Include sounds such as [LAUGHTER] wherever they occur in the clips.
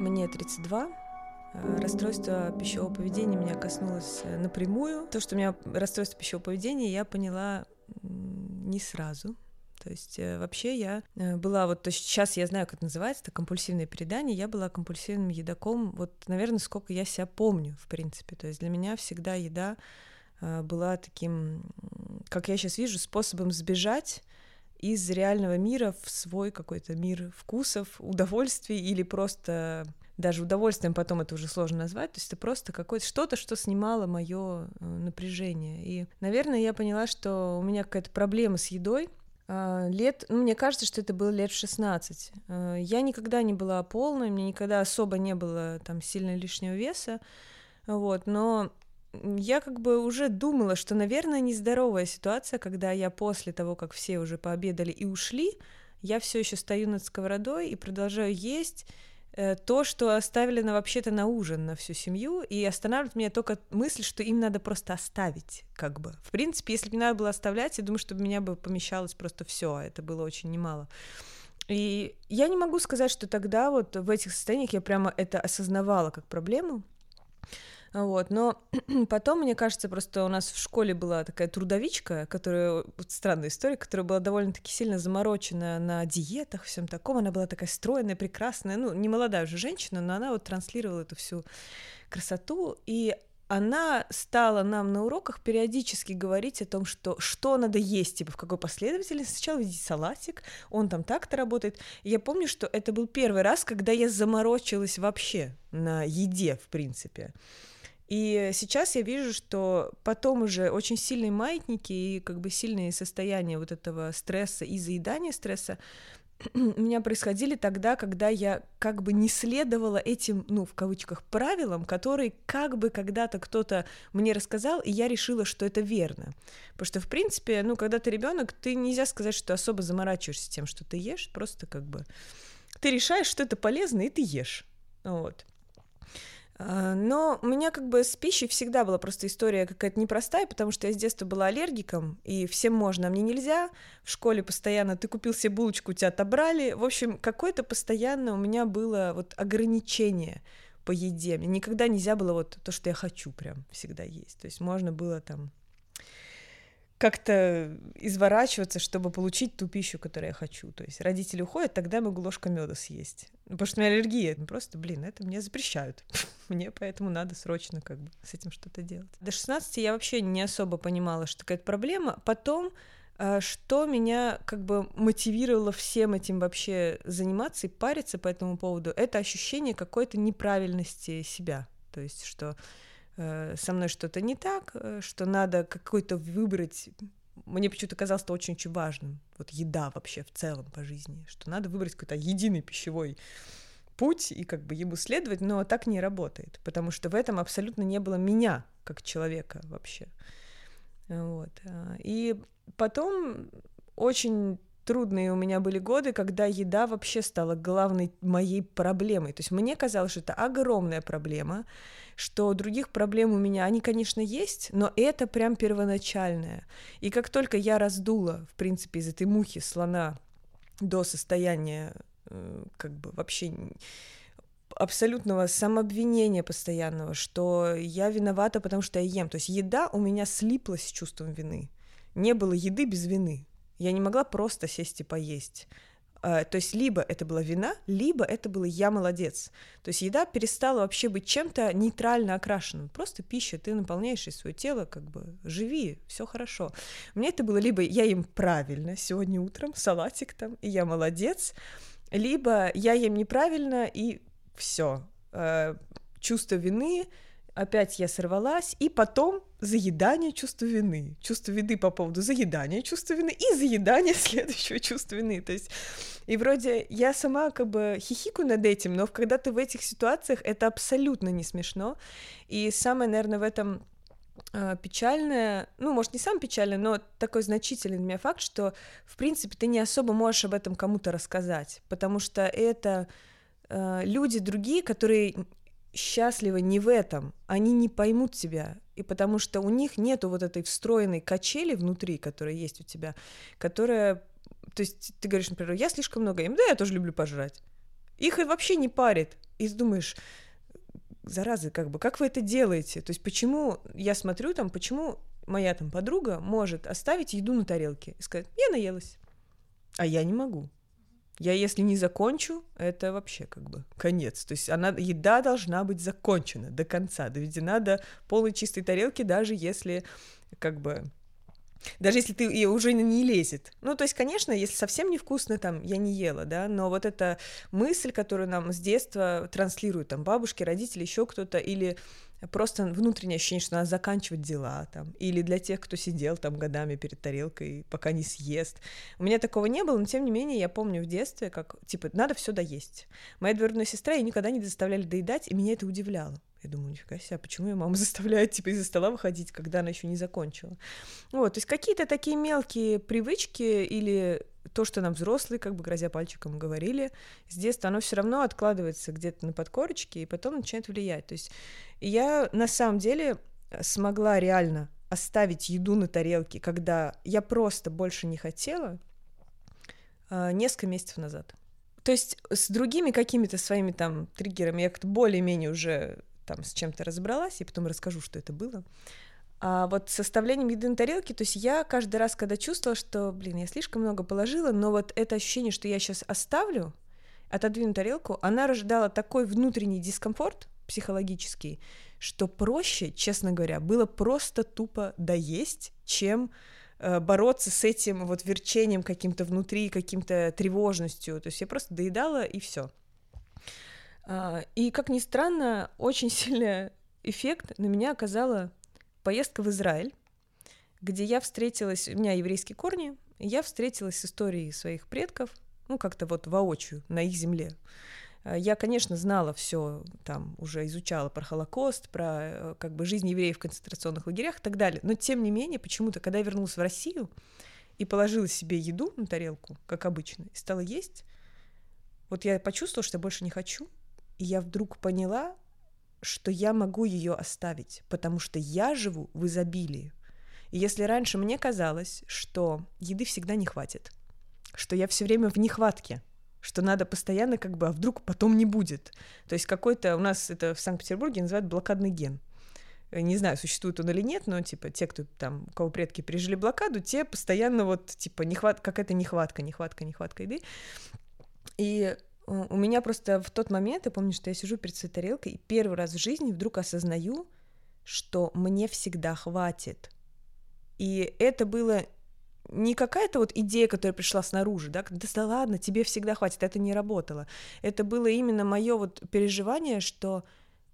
Мне 32. Э, расстройство пищевого поведения меня коснулось э, напрямую. То, что у меня расстройство пищевого поведения, я поняла не сразу. То есть э, вообще я была вот, то есть сейчас я знаю, как это называется, это компульсивное передание, я была компульсивным едоком, вот, наверное, сколько я себя помню, в принципе. То есть для меня всегда еда была таким, как я сейчас вижу, способом сбежать из реального мира в свой какой-то мир вкусов, удовольствий или просто даже удовольствием потом это уже сложно назвать, то есть это просто какое-то что-то, что снимало мое э, напряжение. И, наверное, я поняла, что у меня какая-то проблема с едой, а, лет, ну, мне кажется, что это было лет в 16. Э, я никогда не была полной, мне никогда особо не было там сильно лишнего веса, вот, но я как бы уже думала, что, наверное, нездоровая ситуация, когда я после того, как все уже пообедали и ушли, я все еще стою над сковородой и продолжаю есть э, то, что оставили на вообще-то на ужин на всю семью, и останавливает меня только мысль, что им надо просто оставить, как бы. В принципе, если бы надо было оставлять, я думаю, что у меня бы помещалось просто все, а это было очень немало. И я не могу сказать, что тогда вот в этих состояниях я прямо это осознавала как проблему, вот, но [CLEARS THROAT] потом, мне кажется, просто у нас в школе была такая трудовичка, которая, вот странная история, которая была довольно-таки сильно заморочена на диетах, всем таком. Она была такая стройная, прекрасная, ну, не молодая уже женщина, но она вот транслировала эту всю красоту, и она стала нам на уроках периодически говорить о том, что что надо есть, типа в какой последовательности. Сначала видеть салатик, он там так-то работает. И я помню, что это был первый раз, когда я заморочилась вообще на еде, в принципе. И сейчас я вижу, что потом уже очень сильные маятники и как бы сильные состояния вот этого стресса и заедания стресса [CLEARS THROAT] у меня происходили тогда, когда я как бы не следовала этим, ну, в кавычках, правилам, которые как бы когда-то кто-то мне рассказал, и я решила, что это верно. Потому что, в принципе, ну, когда ты ребенок, ты нельзя сказать, что особо заморачиваешься тем, что ты ешь, просто как бы ты решаешь, что это полезно, и ты ешь. Вот. А, но у меня как бы с пищей всегда была просто история какая-то непростая, потому что я с детства была аллергиком, и всем можно, а мне нельзя. В школе постоянно ты купил себе булочку, тебя отобрали. В общем, какое-то постоянно у меня было вот ограничение по еде. Мне никогда нельзя было вот то, что я хочу прям всегда есть. То есть можно было там как-то изворачиваться, чтобы получить ту пищу, которую я хочу. То есть родители уходят, тогда я могу ложка меда съесть. Ну, потому что у меня аллергия. Ну, просто, блин, это мне запрещают. [LAUGHS] мне поэтому надо срочно как бы с этим что-то делать. До 16 я вообще не особо понимала, что какая-то проблема. Потом э, что меня как бы мотивировало всем этим вообще заниматься и париться по этому поводу, это ощущение какой-то неправильности себя. То есть, что со мной что-то не так, э, что надо какой-то выбрать. Мне почему-то казалось это очень-очень важным. Вот еда вообще в целом по жизни, что надо выбрать какой-то единый пищевой путь и как бы ему следовать, но так не работает, потому что в этом абсолютно не было меня как человека вообще. Вот. А, и потом очень трудные у меня были годы, когда еда вообще стала главной моей проблемой. То есть мне казалось, что это огромная проблема, что других проблем у меня, они, конечно, есть, но это прям первоначальное. И как только я раздула, в принципе, из этой мухи слона до состояния э, как бы вообще абсолютного самообвинения постоянного, что я виновата, потому что я ем. То есть еда у меня слиплась с чувством вины. Не было еды без вины. Я не могла просто сесть и поесть. А, то есть либо это была вина, либо это было я молодец. То есть еда перестала вообще быть чем-то нейтрально окрашенным. Просто пища, ты наполняешь свое тело, как бы живи, все хорошо. Мне это было либо я ем правильно сегодня утром, салатик там, и я молодец, либо я ем неправильно, и все. А, чувство вины, опять я сорвалась, и потом заедание чувства вины, чувство вины по поводу заедания чувства вины и заедания [LAUGHS] следующего чувства вины. То есть, и вроде я сама как бы хихику над этим, но когда ты в этих ситуациях, это абсолютно не смешно. И самое, наверное, в этом э, печальное, ну, может, не сам печальный, но такой значительный для меня факт, что, в принципе, ты не особо можешь об этом кому-то рассказать, потому что это э, люди другие, которые счастливы не в этом, они не поймут тебя, и потому что у них нету вот этой встроенной качели внутри, которая есть у тебя, которая, то есть ты говоришь, например, я слишком много ем, да, я тоже люблю пожрать. Их и вообще не парит. И думаешь, заразы, как бы, как вы это делаете? То есть почему, я смотрю там, почему моя там подруга может оставить еду на тарелке и сказать, я наелась, а я не могу. Я если не закончу, это вообще как бы конец. То есть она, еда должна быть закончена до конца, доведена до полной чистой тарелки, даже если как бы даже если ты и уже не лезет. Ну, то есть, конечно, если совсем невкусно, там, я не ела, да, но вот эта мысль, которую нам с детства транслируют, там, бабушки, родители, еще кто-то, или просто внутреннее ощущение, что надо заканчивать дела, там, или для тех, кто сидел там годами перед тарелкой, пока не съест. У меня такого не было, но тем не менее я помню в детстве, как, типа, надо все доесть. Моя двоюродная сестра, ее никогда не заставляли доедать, и меня это удивляло. Я думаю, нифига себе, а почему я мама [LAUGHS] заставляет, типа, из-за стола выходить, когда она еще не закончила? Вот, то есть какие-то такие мелкие привычки или то, что нам взрослые, как бы грозя пальчиком говорили, с детства оно все равно откладывается где-то на подкорочке и потом начинает влиять. То есть я на самом деле смогла реально оставить еду на тарелке, когда я просто больше не хотела, а, несколько месяцев назад. То есть с другими какими-то своими там триггерами я как-то более-менее уже там с чем-то разобралась, и потом расскажу, что это было. А вот составлением еды на тарелке, то есть я каждый раз, когда чувствовала, что, блин, я слишком много положила, но вот это ощущение, что я сейчас оставлю, отодвину тарелку, она рождала такой внутренний дискомфорт психологический, что проще, честно говоря, было просто тупо доесть, чем э, бороться с этим вот верчением каким-то внутри, каким-то тревожностью. То есть я просто доедала и все. А, и, как ни странно, очень [LAUGHS] сильный эффект на меня оказала поездка в Израиль, где я встретилась, у меня еврейские корни, я встретилась с историей своих предков, ну, как-то вот воочию, на их земле. А, я, конечно, знала все, там уже изучала про Холокост, про э, как бы жизнь евреев в концентрационных лагерях и так далее. Но тем не менее, почему-то, когда я вернулась в Россию и положила себе еду на тарелку, как обычно, и стала есть, вот я почувствовала, что я больше не хочу, и я вдруг поняла, что я могу ее оставить, потому что я живу в изобилии. И если раньше мне казалось, что еды всегда не хватит, что я все время в нехватке, что надо постоянно как бы, а вдруг потом не будет. То есть какой-то, у нас это в Санкт-Петербурге называют блокадный ген. Не знаю, существует он или нет, но типа те, кто там, у кого предки пережили блокаду, те постоянно вот типа нехват, какая-то нехватка, нехватка, нехватка еды. И у меня просто в тот момент, я помню, что я сижу перед своей тарелкой, и первый раз в жизни вдруг осознаю, что мне всегда хватит. И это было не какая-то вот идея, которая пришла снаружи, да, да, да ладно, тебе всегда хватит, это не работало. Это было именно мое вот переживание, что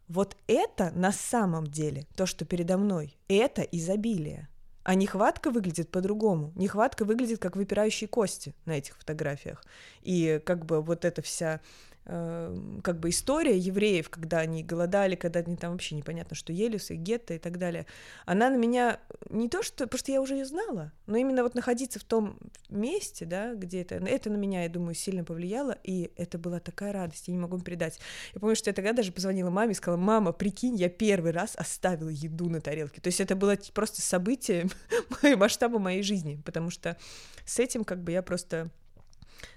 вот это на самом деле, то, что передо мной, это изобилие. А нехватка выглядит по-другому. Нехватка выглядит как выпирающие кости на этих фотографиях. И как бы вот эта вся как бы история евреев, когда они голодали, когда они там вообще непонятно, что ели, в гетто и так далее, она на меня не то, что, потому что я уже ее знала, но именно вот находиться в том месте, да, где это, это на меня, я думаю, сильно повлияло, и это была такая радость, я не могу передать. Я помню, что я тогда даже позвонила маме и сказала, мама, прикинь, я первый раз оставила еду на тарелке. То есть это было просто событие [LAUGHS] масштаба моей жизни, потому что с этим как бы я просто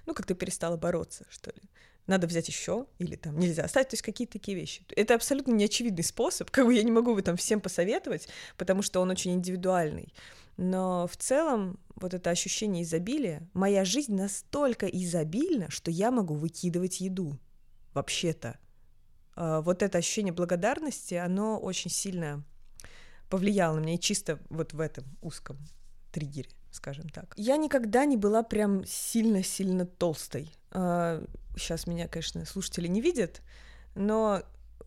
ну, как-то перестала бороться, что ли надо взять еще, или там нельзя оставить, то есть какие-то такие вещи. Это абсолютно неочевидный способ, как бы я не могу его там всем посоветовать, потому что он очень индивидуальный. Но в целом вот это ощущение изобилия, моя жизнь настолько изобильна, что я могу выкидывать еду, вообще-то. А, вот это ощущение благодарности, оно очень сильно повлияло на меня и чисто вот в этом узком триггере, скажем так. Я никогда не была прям сильно-сильно толстой. Сейчас а, меня, конечно, слушатели не видят, но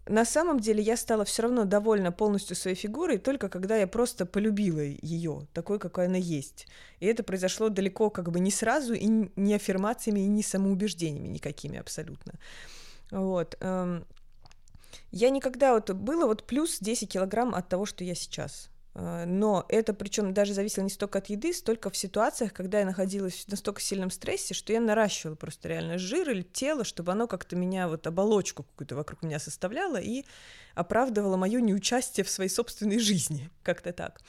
на самом деле я стала все равно довольна полностью своей фигурой только когда я просто полюбила ее такой, какой она есть. И это произошло далеко как бы не сразу, и не аффирмациями, и не самоубеждениями никакими абсолютно. Вот. Эм, я никогда вот... Было вот плюс 10 килограмм от того, что я сейчас. Э, но это причем даже зависело не столько от еды, столько в ситуациях, когда я находилась в настолько сильном стрессе, что я наращивала просто реально жир или тело, чтобы оно как-то меня, вот оболочку какую-то вокруг меня составляло и оправдывало мое неучастие в своей собственной жизни, [LAUGHS] как-то так.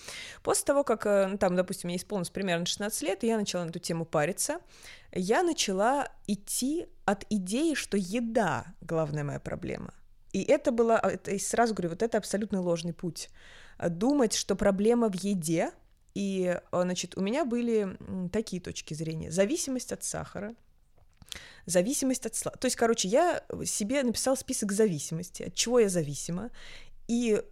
После того, как, э, ну, там, допустим, мне исполнилось примерно 16 лет, и я начала на эту тему париться, я начала идти от идеи, что еда — главная моя проблема. И это было, это, и сразу говорю, вот это абсолютно ложный путь думать, что проблема в еде, и, э, значит, у меня были такие точки зрения. Зависимость от сахара, зависимость от сладкого. То есть, короче, я себе написала список зависимости, от чего я зависима, и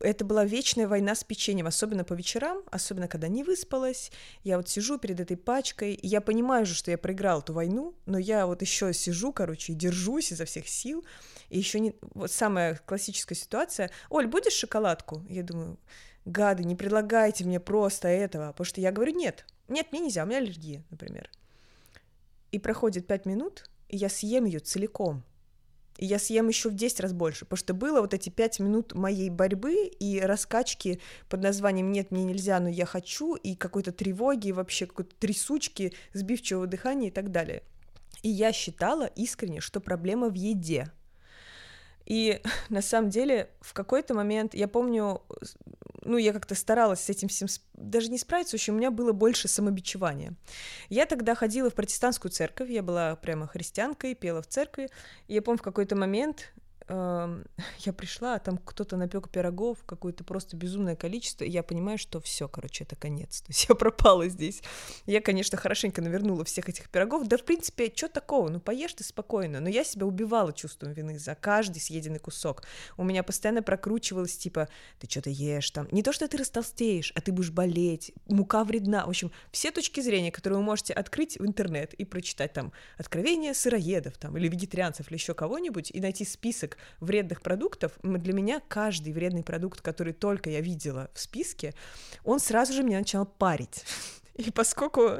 это была вечная война с печеньем, особенно по вечерам, особенно когда не выспалась. Я вот сижу перед этой пачкой, и я понимаю же, что я проиграла эту войну, но я вот еще сижу, короче, и держусь изо всех сил. И еще не... Вот самая классическая ситуация. Оль, будешь шоколадку? Я думаю, гады, не предлагайте мне просто этого, потому что я говорю, нет, нет, мне нельзя, у меня аллергия, например. И проходит пять минут, и я съем ее целиком. Я съем еще в 10 раз больше, потому что было вот эти 5 минут моей борьбы и раскачки под названием «нет, мне нельзя, но я хочу», и какой-то тревоги, и вообще какой-то трясучки, сбивчивого дыхания и так далее. И я считала искренне, что проблема в еде – и [LAUGHS] на самом деле в какой-то момент, я помню, ну, я как-то старалась с этим всем даже не справиться, в общем, у меня было больше самобичевания. Я тогда ходила в протестантскую церковь, я была прямо христианкой, пела в церкви, и я помню, в какой-то момент [LAUGHS] я пришла, а там кто-то напек пирогов, какое-то просто безумное количество, и я понимаю, что все, короче, это конец. [LAUGHS] То есть я пропала здесь. Я, конечно, хорошенько навернула всех этих пирогов. Да, в принципе, что такого? Ну, поешь ты спокойно. Но я себя убивала чувством вины за каждый съеденный кусок. У меня постоянно прокручивалось, типа, ты что-то ешь там. Не то, что ты растолстеешь, а ты будешь болеть. Мука вредна. В общем, все точки зрения, которые вы можете открыть в интернет и прочитать там откровения сыроедов там, или вегетарианцев, или еще кого-нибудь, и найти список вредных продуктов, для меня каждый вредный продукт, который только я видела в списке, он сразу же меня начал парить. И поскольку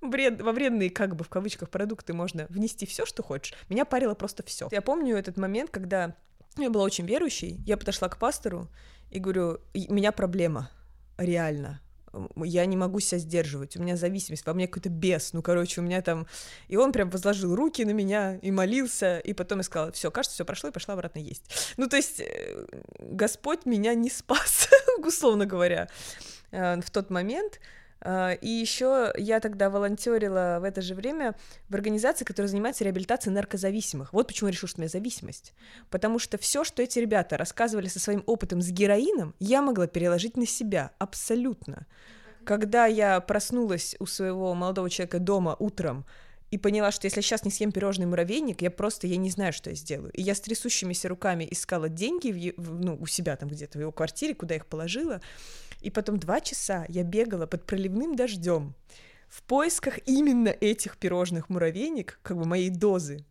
вред, во вредные, как бы в кавычках, продукты можно внести все, что хочешь, меня парило просто все. Я помню этот момент, когда я была очень верующей, я подошла к пастору и говорю, у меня проблема, реально я не могу себя сдерживать, у меня зависимость, во мне какой-то бес, ну, короче, у меня там... И он прям возложил руки на меня и молился, и потом я сказала, все, кажется, все прошло, и пошла обратно есть. Ну, то есть э, Господь меня не спас, [LAUGHS] условно говоря, э, в тот момент, и еще я тогда волонтерила в это же время в организации, которая занимается реабилитацией наркозависимых. Вот почему я решила, что у меня зависимость. Потому что все, что эти ребята рассказывали со своим опытом с героином, я могла переложить на себя абсолютно. Когда я проснулась у своего молодого человека дома утром, и поняла, что если я сейчас не съем пирожный муравейник, я просто, я не знаю, что я сделаю. И я с трясущимися руками искала деньги в, ну, у себя там где-то в его квартире, куда их положила, и потом два часа я бегала под проливным дождем в поисках именно этих пирожных муравейник, как бы моей дозы.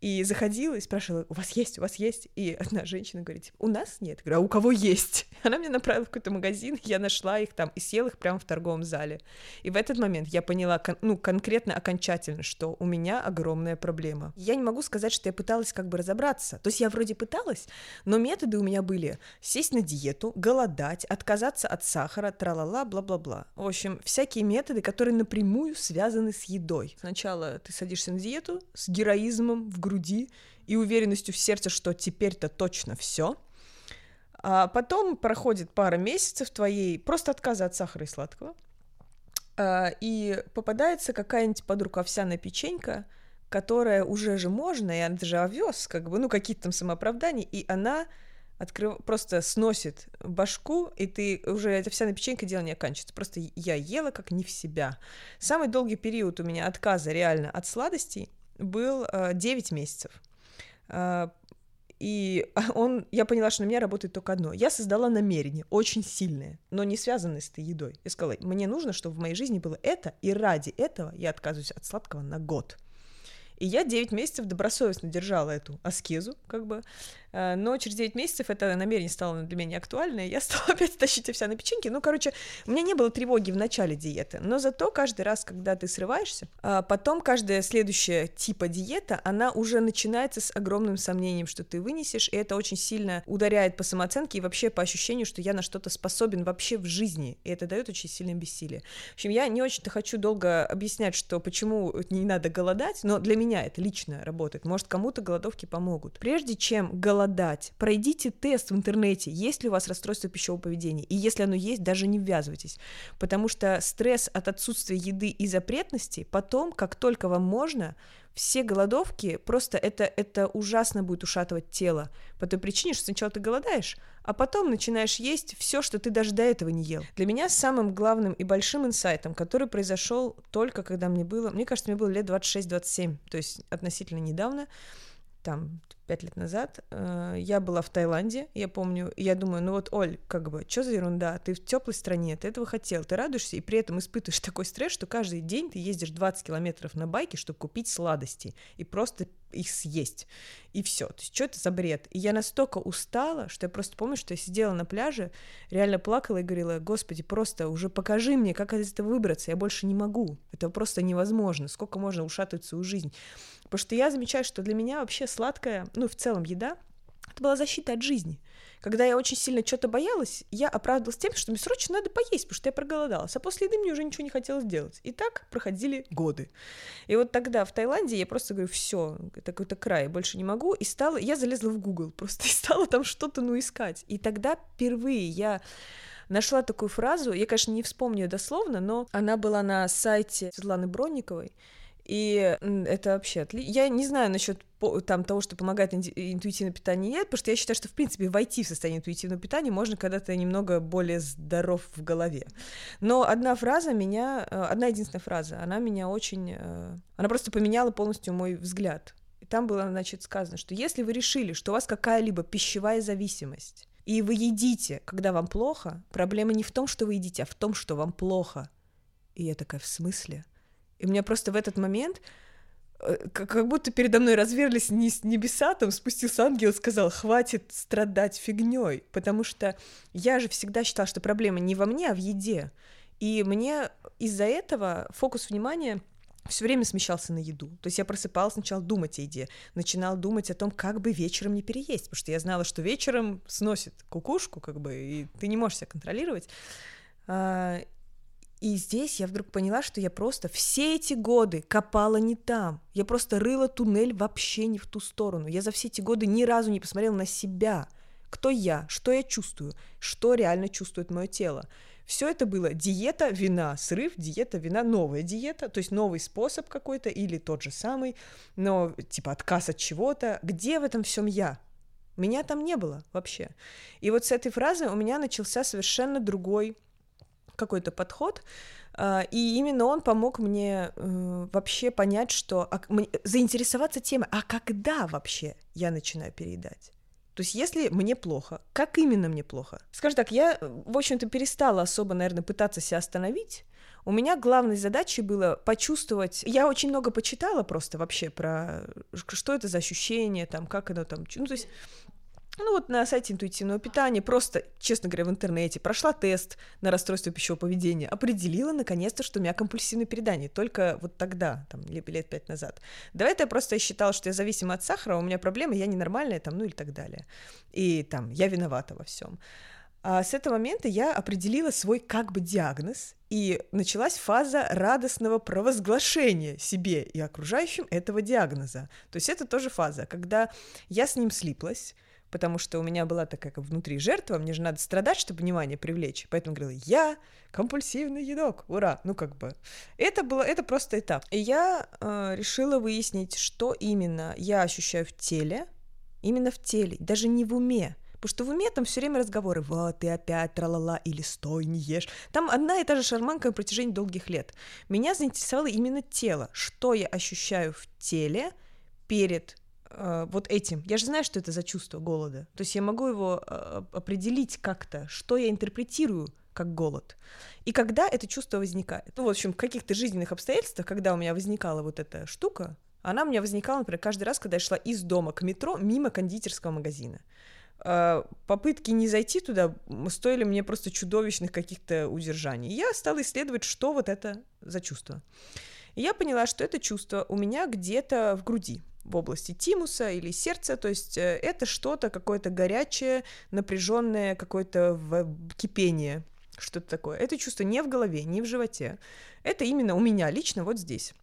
И заходила и спрашивала, у вас есть, у вас есть? И одна женщина говорит, типа, у нас нет. Я говорю, а у кого есть? [LAUGHS] Она меня направила в какой-то магазин, я нашла их там и съела их прямо в торговом зале. И в этот момент я поняла, ну, конкретно, окончательно, что у меня огромная проблема. Я не могу сказать, что я пыталась как бы разобраться. То есть я вроде пыталась, но методы у меня были сесть на диету, голодать, отказаться от сахара, тра-ла-ла, бла-бла-бла. В общем, всякие методы, которые напрямую связаны с едой. Сначала ты садишься на диету с героизмом в груди и уверенностью в сердце, что теперь-то точно все. А потом проходит пара месяцев твоей просто отказа от сахара и сладкого, а, и попадается какая-нибудь под руку овсяная печенька, которая уже же можно, и это же овес, как бы, ну, какие-то там самооправдания, и она открыв... просто сносит башку, и ты уже, эта вся печенька дело не оканчивается. Просто я ела как не в себя. Самый долгий период у меня отказа реально от сладостей был э, 9 месяцев. Э, и [LAUGHS] он, я поняла, что на меня работает только одно. Я создала намерение, очень сильное, но не связанное с этой едой. Я сказала, мне нужно, чтобы в моей жизни было это, и ради этого я отказываюсь от сладкого на год. И я 9 месяцев добросовестно держала эту аскезу, как бы, Э, но через 9 месяцев это намерение стало для меня неактуально, и я [LAUGHS] стала опять тащить вся на печеньки. Ну, короче, у меня не было тревоги в начале диеты, но зато каждый раз, когда ты срываешься, а потом каждая следующая типа диета, она уже начинается с огромным сомнением, что ты вынесешь, и это очень сильно ударяет по самооценке и вообще по ощущению, что я на что-то способен вообще в жизни, и это дает очень сильное бессилие. В общем, я не очень-то хочу долго объяснять, что почему не надо голодать, но для меня это лично работает. Может, кому-то голодовки помогут. Прежде чем голодать, пройдите тест в интернете, есть ли у вас расстройство пищевого поведения, и если оно есть, даже не ввязывайтесь, потому что стресс от отсутствия еды и запретности потом, как только вам можно, все голодовки, просто это, это ужасно будет ушатывать тело, по той причине, что сначала ты голодаешь, а потом начинаешь есть все, что ты даже до этого не ел. Для меня самым главным и большим инсайтом, который произошел только когда мне было, мне кажется, мне было лет 26-27, то есть относительно недавно, там пять лет назад, э, я была в Таиланде, я помню, я думаю, ну вот, Оль, как бы, что за ерунда, ты в теплой стране, ты этого хотел, ты радуешься, и при этом испытываешь такой стресс, что каждый день ты ездишь 20 километров на байке, чтобы купить сладости, и просто их съесть, и все. То есть, что это за бред? И я настолько устала, что я просто помню, что я сидела на пляже, реально плакала и говорила, господи, просто уже покажи мне, как из этого выбраться, я больше не могу, это просто невозможно, сколько можно ушатывать свою жизнь. Потому что я замечаю, что для меня вообще сладкая, ну, в целом еда, это была защита от жизни. Когда я очень сильно что-то боялась, я оправдывалась тем, что мне срочно надо поесть, потому что я проголодалась. А после еды мне уже ничего не хотелось делать. И так проходили годы. И вот тогда в Таиланде я просто говорю, все, это какой-то край, больше не могу. И стала, я залезла в Google просто [LAUGHS] и стала там что-то, ну, искать. И тогда впервые я нашла такую фразу, я, конечно, не вспомню ее дословно, но она была на сайте Светланы Бронниковой, и это вообще отлично. Я не знаю насчет там того, что помогает интуитивное питание, нет, потому что я считаю, что, в принципе, войти в состояние интуитивного питания можно, когда ты немного более здоров в голове. Но одна фраза меня, э, одна единственная фраза, она меня очень... Э, она просто поменяла полностью мой взгляд. И там было, значит, сказано, что если вы решили, что у вас какая-либо пищевая зависимость, и вы едите, когда вам плохо, проблема не в том, что вы едите, а в том, что вам плохо. И я такая, в смысле? И у меня просто в этот момент э, как будто передо мной разверлись небеса, там спустился ангел и сказал, хватит страдать фигней, потому что я же всегда считала, что проблема не во мне, а в еде. И мне из-за этого фокус внимания все время смещался на еду. То есть я просыпалась сначала думать о еде, начинала думать о том, как бы вечером не переесть, потому что я знала, что вечером сносит кукушку, как бы, и ты не можешь себя контролировать. И здесь я вдруг поняла, что я просто все эти годы копала не там. Я просто рыла туннель вообще не в ту сторону. Я за все эти годы ни разу не посмотрела на себя. Кто я, что я чувствую, что реально чувствует мое тело. Все это было диета, вина, срыв, диета, вина, новая диета, то есть новый способ какой-то или тот же самый, но типа отказ от чего-то. Где в этом всем я? Меня там не было вообще. И вот с этой фразы у меня начался совершенно другой какой-то подход, а, и именно он помог мне э, вообще понять, что а, заинтересоваться темой, а когда вообще я начинаю переедать? То есть, если мне плохо, как именно мне плохо? Скажем так, я, в общем-то, перестала особо, наверное, пытаться себя остановить. У меня главной задачей было почувствовать... Я очень много почитала просто вообще про что это за ощущение, там, как оно там... Ну, то есть ну вот на сайте интуитивного питания, просто, честно говоря, в интернете, прошла тест на расстройство пищевого поведения, определила наконец-то, что у меня компульсивное передание, только вот тогда, там, лет пять назад. До этого я просто считала, что я зависима от сахара, у меня проблемы, я ненормальная, там, ну или так далее. И там, я виновата во всем. А с этого момента я определила свой как бы диагноз, и началась фаза радостного провозглашения себе и окружающим этого диагноза. То есть это тоже фаза, когда я с ним слиплась, потому что у меня была такая как внутри жертва, мне же надо страдать, чтобы внимание привлечь. Поэтому говорила, я компульсивный едок, ура! Ну, как бы. Это было, это просто этап. И я э, решила выяснить, что именно я ощущаю в теле, именно в теле, даже не в уме. Потому что в уме там все время разговоры, вот ты опять тралала или стой, не ешь. Там одна и та же шарманка на протяжении долгих лет. Меня заинтересовало именно тело, что я ощущаю в теле перед э, вот этим. Я же знаю, что это за чувство голода. То есть я могу его э, определить как-то, что я интерпретирую как голод. И когда это чувство возникает. Ну, в общем, в каких-то жизненных обстоятельствах, когда у меня возникала вот эта штука, Она у меня возникала, например, каждый раз, когда я шла из дома к метро мимо кондитерского магазина. А, попытки не зайти туда стоили мне просто чудовищных каких-то удержаний. я стала исследовать, что вот это за чувство. И я поняла, что это чувство у меня где-то в груди, в области тимуса или сердца, то есть э, это что-то какое-то горячее, напряженное, какое-то кипение, что-то такое. Это чувство не в голове, не в животе. Это именно у меня лично вот здесь.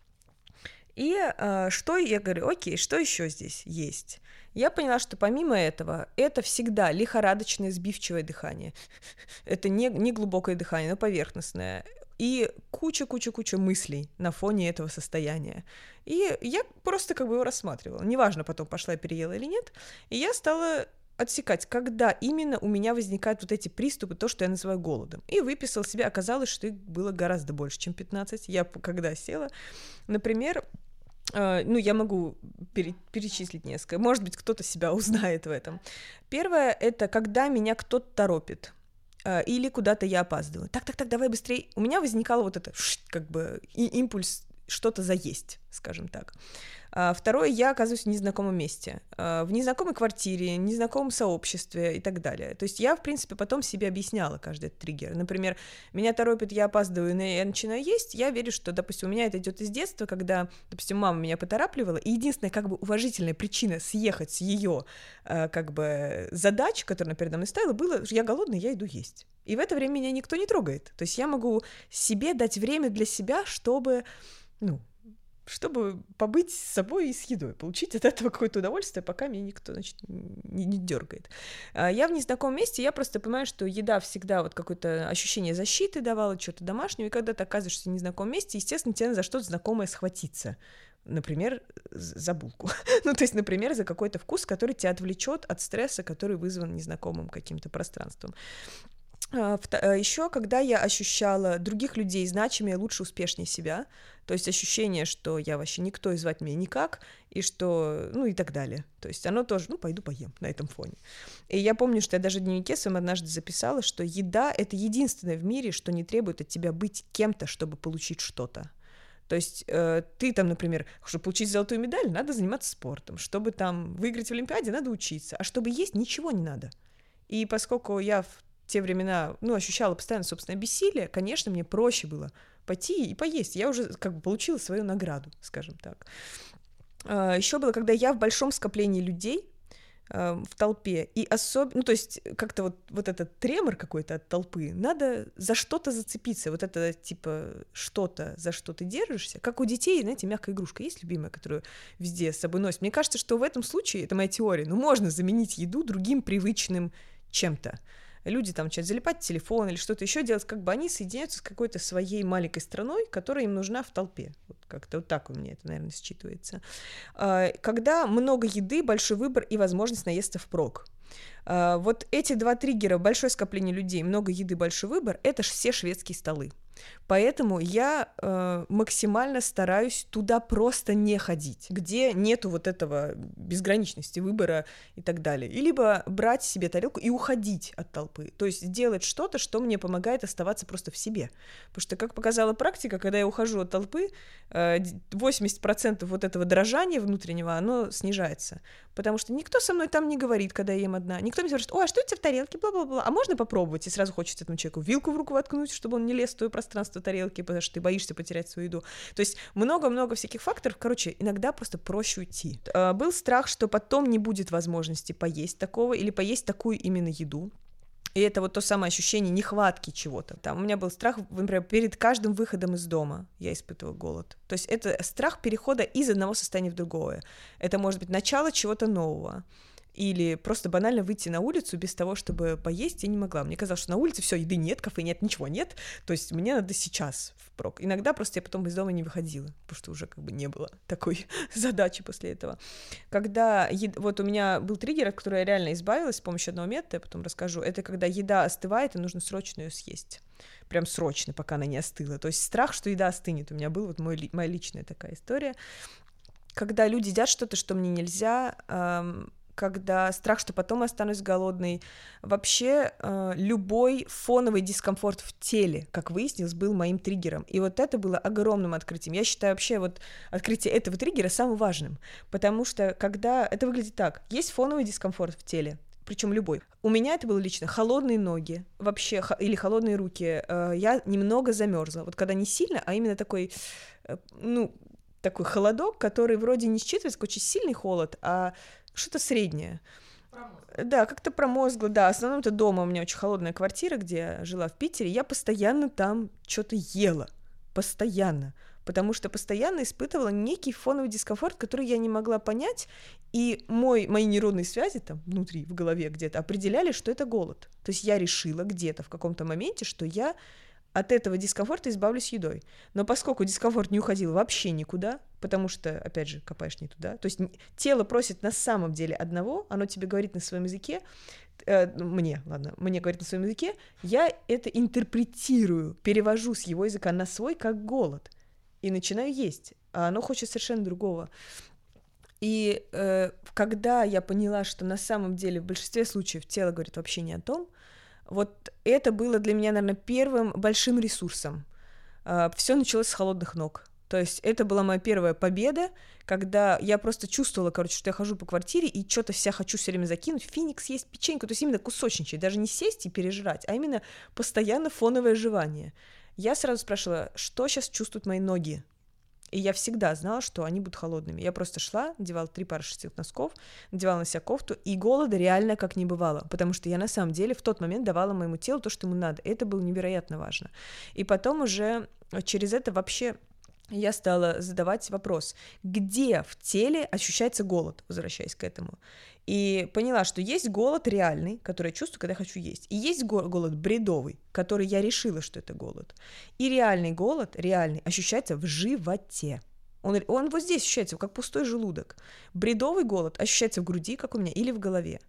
И э, что я говорю, окей, что еще здесь есть? Я поняла, что помимо этого, это всегда лихорадочное сбивчивое дыхание. [LAUGHS] Это не, не глубокое дыхание, но поверхностное. И куча-куча-куча мыслей на фоне этого состояния. И я просто как бы его рассматривала. Неважно, потом пошла я переела или нет. И я стала отсекать, когда именно у меня возникают вот эти приступы, то, что я называю голодом. И выписал себе, оказалось, что их было гораздо больше, чем 15. Я когда села, например, Uh, ну, я могу пере- перечислить несколько. Может быть, кто-то себя узнает в этом. Первое — это когда меня кто-то торопит или куда-то я опаздываю. Так, так, так, давай быстрее. У меня возникало вот это, как бы, и- импульс что-то заесть, скажем так. А, второе, я оказываюсь в незнакомом месте, а, в незнакомой квартире, незнакомом сообществе и так далее. То есть я, в принципе, потом себе объясняла каждый этот триггер. Например, меня торопит, я опаздываю, и я начинаю есть, я верю, что, допустим, у меня это идет из детства, когда, допустим, мама меня поторапливала, и единственная как бы уважительная причина съехать с ее а, как бы задач, которую она передо мной ставила, было, я голодная, я иду есть. И в это время меня никто не трогает. То есть я могу себе дать время для себя, чтобы, ну, чтобы побыть с собой и с едой, получить от этого какое-то удовольствие, пока меня никто, значит, не, не дергает. А, я в незнакомом месте, я просто понимаю, что еда всегда вот какое-то ощущение защиты давала, что-то домашнего, и когда ты оказываешься в незнакомом месте, естественно, тебе за что-то знакомое схватиться. Например, за булку. [LAUGHS] ну, то есть, например, за какой-то вкус, который тебя отвлечет от стресса, который вызван незнакомым каким-то пространством. А, а, Еще, когда я ощущала других людей значимее, лучше, успешнее себя, то есть ощущение, что я вообще никто и звать меня никак, и что, ну и так далее. То есть оно тоже, ну, пойду поем на этом фоне. И я помню, что я даже в дневнике своем однажды записала, что еда — это единственное в мире, что не требует от тебя быть кем-то, чтобы получить что-то. То есть э, ты там, например, чтобы получить золотую медаль, надо заниматься спортом. Чтобы там выиграть в Олимпиаде, надо учиться. А чтобы есть, ничего не надо. И поскольку я в те времена, ну, ощущала постоянно собственное бессилие, конечно, мне проще было пойти и поесть. Я уже как бы получила свою награду, скажем так. А, Еще было, когда я в большом скоплении людей, а, в толпе, и особенно, ну, то есть как-то вот, вот этот тремор какой-то от толпы, надо за что-то зацепиться, вот это, типа, что-то, за что ты держишься, как у детей, знаете, мягкая игрушка есть любимая, которую везде с собой носят. Мне кажется, что в этом случае, это моя теория, ну, можно заменить еду другим привычным чем-то люди там начинают залипать телефон или что-то еще делать, как бы они соединяются с какой-то своей маленькой страной, которая им нужна в толпе. Вот как-то вот так у меня это, наверное, считывается. А, когда много еды, большой выбор и возможность наесться впрок. А, вот эти два триггера, большое скопление людей, много еды, большой выбор, это же все шведские столы. Поэтому я э, максимально стараюсь туда просто не ходить, где нету вот этого безграничности выбора и так далее. И либо брать себе тарелку и уходить от толпы. То есть делать что-то, что мне помогает оставаться просто в себе. Потому что, как показала практика, когда я ухожу от толпы, э, 80% вот этого дрожания внутреннего, оно снижается. Потому что никто со мной там не говорит, когда я ем одна. Никто не спрашивает, ой, а что у тебя в тарелке, бла-бла-бла. А можно попробовать? И сразу хочется этому человеку вилку в руку воткнуть, чтобы он не лез в твое пространство тарелки, потому что ты боишься потерять свою еду. То есть много-много всяких факторов. Короче, иногда просто проще уйти. А, был страх, что потом не будет возможности поесть такого или поесть такую именно еду. И это вот то самое ощущение нехватки чего-то. Там у меня был страх, например, перед каждым выходом из дома я испытывала голод. То есть это страх перехода из одного состояния в другое. Это может быть начало чего-то нового или просто банально выйти на улицу без того, чтобы поесть, я не могла. Мне казалось, что на улице все, еды нет, кафе нет, ничего нет, то есть мне надо сейчас впрок. Иногда просто я потом из дома не выходила, потому что уже как бы не было такой [LAUGHS] задачи после этого. Когда ед... вот у меня был триггер, от которого я реально избавилась с помощью одного метода, я потом расскажу, это когда еда остывает, и нужно срочно ее съесть прям срочно, пока она не остыла. То есть страх, что еда остынет. У меня был вот мой, моя личная такая история. Когда люди едят что-то, что мне нельзя, эм, когда страх, что потом останусь голодной, вообще э, любой фоновый дискомфорт в теле, как выяснилось, был моим триггером. И вот это было огромным открытием. Я считаю вообще вот открытие этого триггера самым важным, потому что когда это выглядит так, есть фоновый дискомфорт в теле, причем любой. У меня это было лично холодные ноги, вообще, или холодные руки. Э, я немного замерзла. Вот когда не сильно, а именно такой, э, ну, такой холодок, который вроде не считывается очень сильный холод, а что-то среднее. Да, как-то промозгло, да. В основном это дома у меня очень холодная квартира, где я жила в Питере. Я постоянно там что-то ела. Постоянно. Потому что постоянно испытывала некий фоновый дискомфорт, который я не могла понять. И мой, мои нейронные связи там внутри, в голове где-то определяли, что это голод. То есть я решила где-то в каком-то моменте, что я от этого дискомфорта избавлюсь едой. Но поскольку дискомфорт не уходил вообще никуда, потому что, опять же, копаешь не туда, то есть тело просит на самом деле одного, оно тебе говорит на своем языке, э, мне, ладно, мне говорит на своем языке, я это интерпретирую, перевожу с его языка на свой как голод и начинаю есть, а оно хочет совершенно другого. И э, когда я поняла, что на самом деле в большинстве случаев тело говорит вообще не о том, вот это было для меня, наверное, первым большим ресурсом. А, Все началось с холодных ног. То есть это была моя первая победа, когда я просто чувствовала, короче, что я хожу по квартире и что-то вся хочу все время закинуть, финикс есть печеньку, то есть именно кусочничать, даже не сесть и пережрать, а именно постоянно фоновое жевание. Я сразу спрашивала, что сейчас чувствуют мои ноги, и я всегда знала, что они будут холодными. Я просто шла, надевала три пары шерстяных носков, надевала на себя кофту, и голода реально как не бывало, потому что я на самом деле в тот момент давала моему телу то, что ему надо. Это было невероятно важно. И потом уже через это вообще я стала задавать вопрос, где в теле ощущается голод, возвращаясь к этому. И поняла, что есть голод реальный, который я чувствую, когда хочу есть. И есть голод бредовый, который я решила, что это голод. И реальный голод, реальный, ощущается в животе. Он, он вот здесь ощущается, как пустой желудок. Бредовый голод ощущается в груди, как у меня, или в голове.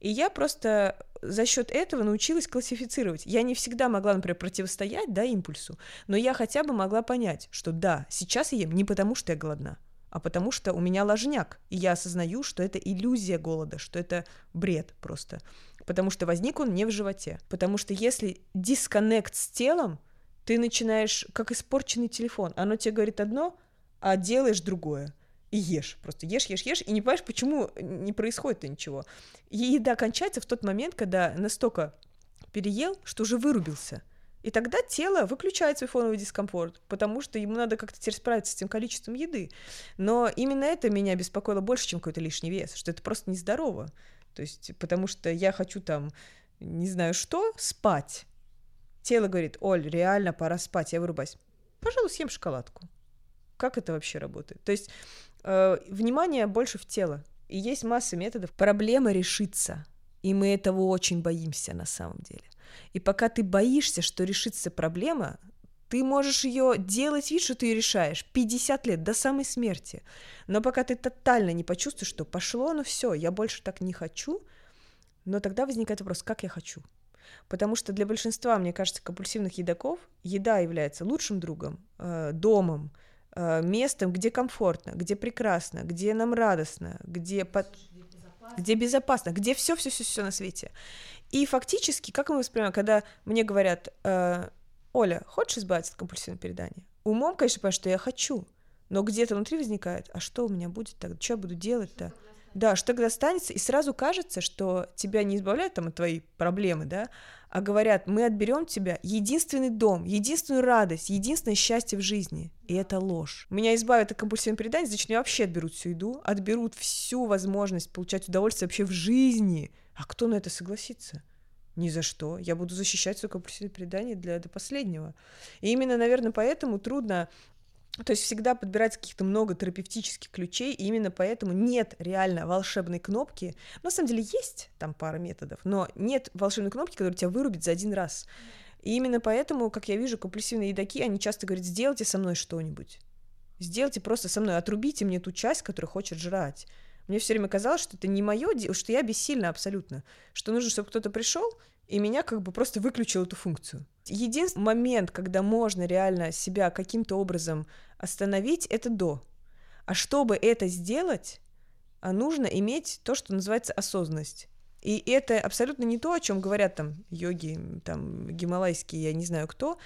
И я просто за счет этого научилась классифицировать. Я не всегда могла, например, противостоять да, импульсу, но я хотя бы могла понять, что да, сейчас я ем не потому, что я голодна, а потому что у меня ложняк, и я осознаю, что это иллюзия голода, что это бред просто. Потому что возник он не в животе. Потому что если дисконнект с телом, ты начинаешь как испорченный телефон. Оно тебе говорит одно, а делаешь другое и ешь. Просто ешь, ешь, ешь, и не понимаешь, почему не происходит ничего. И еда кончается в тот момент, когда настолько переел, что уже вырубился. И тогда тело выключает свой фоновый дискомфорт, потому что ему надо как-то теперь справиться с тем количеством еды. Но именно это меня беспокоило больше, чем какой-то лишний вес, что это просто нездорово. То есть, потому что я хочу там, не знаю что, спать. Тело говорит, Оль, реально пора спать, я вырубаюсь. Пожалуй, съем шоколадку. Как это вообще работает? То есть э, внимание больше в тело. И есть масса методов. Проблема решится. И мы этого очень боимся на самом деле. И пока ты боишься, что решится проблема, ты можешь ее делать вид, что ты ее решаешь 50 лет до самой смерти. Но пока ты тотально не почувствуешь, что пошло, ну все, я больше так не хочу, но тогда возникает вопрос, как я хочу. Потому что для большинства, мне кажется, компульсивных едоков еда является лучшим другом, э, домом, местом, где комфортно, где прекрасно, где нам радостно, где, под... где безопасно, где все, все, все, все на свете. И фактически, как мы воспринимаем, когда мне говорят, э, Оля, хочешь избавиться от компульсивного передания? Умом, конечно, понимаю, что я хочу, но где-то внутри возникает, а что у меня будет тогда, что я буду делать-то? Да, что тогда останется, и сразу кажется, что тебя не избавляют там от твоей проблемы, да, а говорят, мы отберем тебя единственный дом, единственную радость, единственное счастье в жизни. И это ложь. Меня избавят от компульсивного передания, значит, мне вообще отберут всю еду, отберут всю возможность получать удовольствие вообще в жизни. А кто на это согласится? Ни за что. Я буду защищать свое компульсивное передание для, до последнего. И именно, наверное, поэтому трудно то есть всегда подбирать каких-то много терапевтических ключей, и именно поэтому нет реально волшебной кнопки. На самом деле есть там пара методов, но нет волшебной кнопки, которая тебя вырубит за один раз. И именно поэтому, как я вижу, компульсивные едоки, они часто говорят, сделайте со мной что-нибудь. Сделайте просто со мной, отрубите мне ту часть, которая хочет жрать. Мне все время казалось, что это не мое, что я бессильна абсолютно. Что нужно, чтобы кто-то пришел и меня как бы просто выключил эту функцию. Единственный момент, когда можно реально себя каким-то образом остановить, это до. А чтобы это сделать, а нужно иметь то, что называется осознанность. И это абсолютно не то, о чем говорят там йоги, там гималайские, я не знаю кто.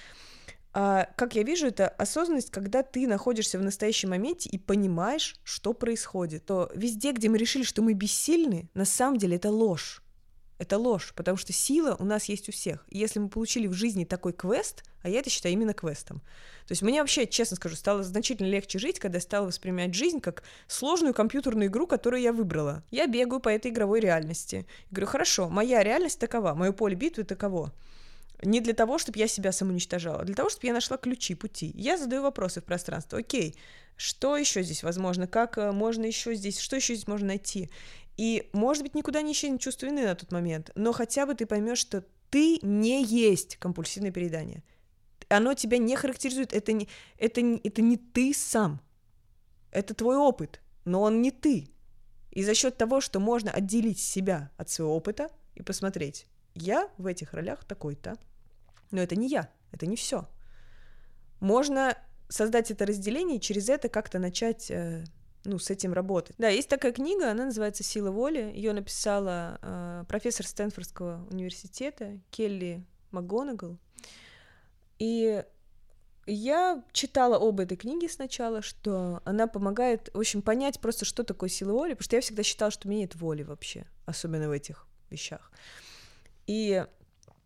А, как я вижу, это осознанность, когда ты находишься в настоящем моменте и понимаешь, что происходит. То везде, где мы решили, что мы бессильны, на самом деле это ложь. Это ложь, потому что сила у нас есть у всех. И если мы получили в жизни такой квест, а я это считаю именно квестом, то есть мне вообще, честно скажу, стало значительно легче жить, когда я стала воспринимать жизнь как сложную компьютерную игру, которую я выбрала. Я бегаю по этой игровой реальности. И говорю, хорошо, моя реальность такова, мое поле битвы таково. Не для того, чтобы я себя самоуничтожала, а для того, чтобы я нашла ключи, пути. Я задаю вопросы в пространство. Окей, что еще здесь возможно? Как э, можно еще здесь? Что еще здесь можно найти? И, может быть, никуда не исчезнет чувство вины на тот момент, но хотя бы ты поймешь, что ты не есть компульсивное переедание оно тебя не характеризует, это не, это, не, это не ты сам, это твой опыт, но он не ты. И за счет того, что можно отделить себя от своего опыта и посмотреть, я в этих ролях такой-то, но это не я, это не все. Можно создать это разделение и через это как-то начать э, ну, с этим работать. Да, есть такая книга, она называется «Сила воли». Ее написала э, профессор Стэнфордского университета Келли МакГонагал. И я читала об этой книге сначала, что она помогает, в общем, понять просто, что такое сила воли, потому что я всегда считала, что у меня нет воли вообще, особенно в этих вещах. И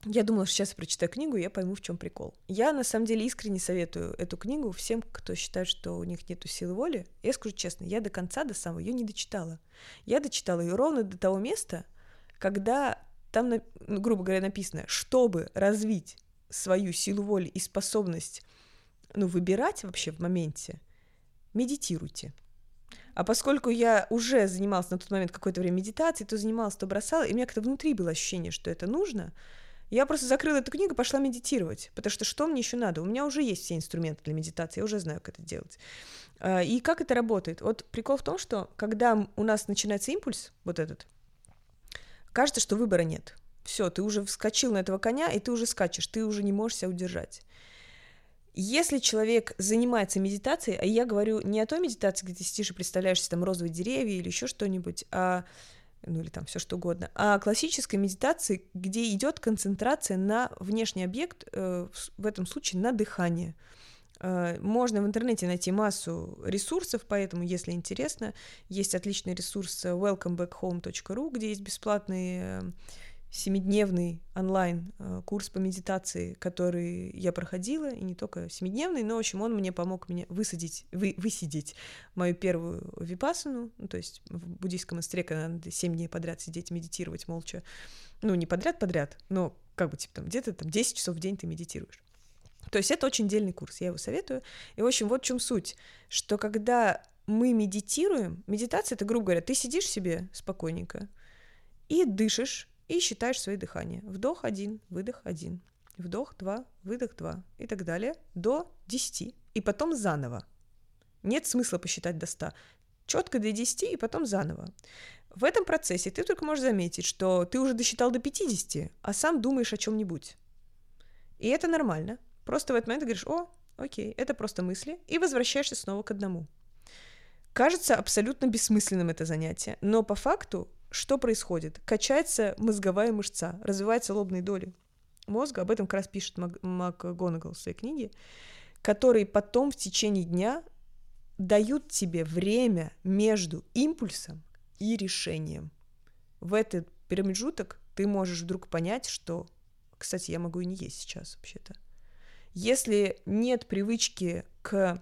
я думала, что сейчас я прочитаю книгу, и я пойму, в чем прикол. Я, на самом деле, искренне советую эту книгу всем, кто считает, что у них нету силы воли. Я скажу честно, я до конца, до самого ее не дочитала. Я дочитала ее ровно до того места, когда там, ну, грубо говоря, написано, чтобы развить свою силу воли и способность ну, выбирать вообще в моменте, медитируйте. А поскольку я уже занималась на тот момент какое-то время медитацией, то занималась, то бросала, и у меня как-то внутри было ощущение, что это нужно, я просто закрыла эту книгу, пошла медитировать, потому что что мне еще надо? У меня уже есть все инструменты для медитации, я уже знаю, как это делать. А, и как это работает? Вот прикол в том, что когда у нас начинается импульс, вот этот, кажется, что выбора нет. Все, ты уже вскочил на этого коня, и ты уже скачешь, ты уже не можешь себя удержать. Если человек занимается медитацией, а я говорю не о той медитации, где ты сидишь и представляешь себе там розовые деревья или еще что-нибудь, а ну или там все что угодно, а классической медитации, где идет концентрация на внешний объект, э, в этом случае на дыхание. Э, можно в интернете найти массу ресурсов, поэтому, если интересно, есть отличный ресурс welcomebackhome.ru, где есть бесплатные э, семидневный онлайн э, курс по медитации, который я проходила, и не только семидневный, но, в общем, он мне помог мне высадить, вы, высидеть мою первую випасану, ну, то есть в буддийском монастыре, когда надо 7 дней подряд сидеть, медитировать молча, ну, не подряд-подряд, но как бы, типа, там, где-то там 10 часов в день ты медитируешь. То есть это очень дельный курс, я его советую. И, в общем, вот в чем суть, что когда мы медитируем, медитация — это, грубо говоря, ты сидишь себе спокойненько и дышишь, и считаешь свои дыхания. Вдох один, выдох один, вдох два, выдох два и так далее до 10. И потом заново. Нет смысла посчитать до 100. Четко до 10 и потом заново. В этом процессе ты только можешь заметить, что ты уже досчитал до 50, а сам думаешь о чем-нибудь. И это нормально. Просто в этот момент ты говоришь, о, окей, это просто мысли, и возвращаешься снова к одному. Кажется абсолютно бессмысленным это занятие, но по факту что происходит? Качается мозговая мышца, развиваются лобные доли мозга, об этом как раз пишет Мак- МакГонагал в своей книге, которые потом в течение дня дают тебе время между импульсом и решением. В этот промежуток ты можешь вдруг понять, что, кстати, я могу и не есть сейчас вообще-то. Если нет привычки к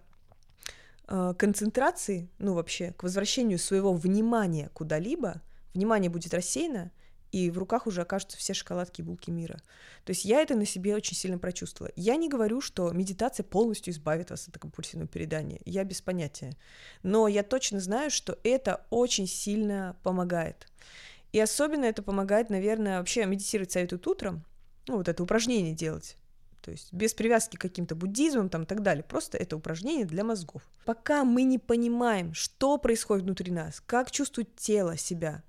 э, концентрации, ну вообще, к возвращению своего внимания куда-либо, внимание будет рассеяно, и в руках уже окажутся все шоколадки и булки мира. То есть я это на себе очень сильно прочувствовала. Я не говорю, что медитация полностью избавит вас от компульсивного передания. Я без понятия. Но я точно знаю, что это очень сильно помогает. И особенно это помогает, наверное, вообще медитировать советуют утром, ну, вот это упражнение делать. То есть без привязки к каким-то буддизмам там и так далее. Просто это упражнение для мозгов. Пока мы не понимаем, что происходит внутри нас, как чувствует тело себя,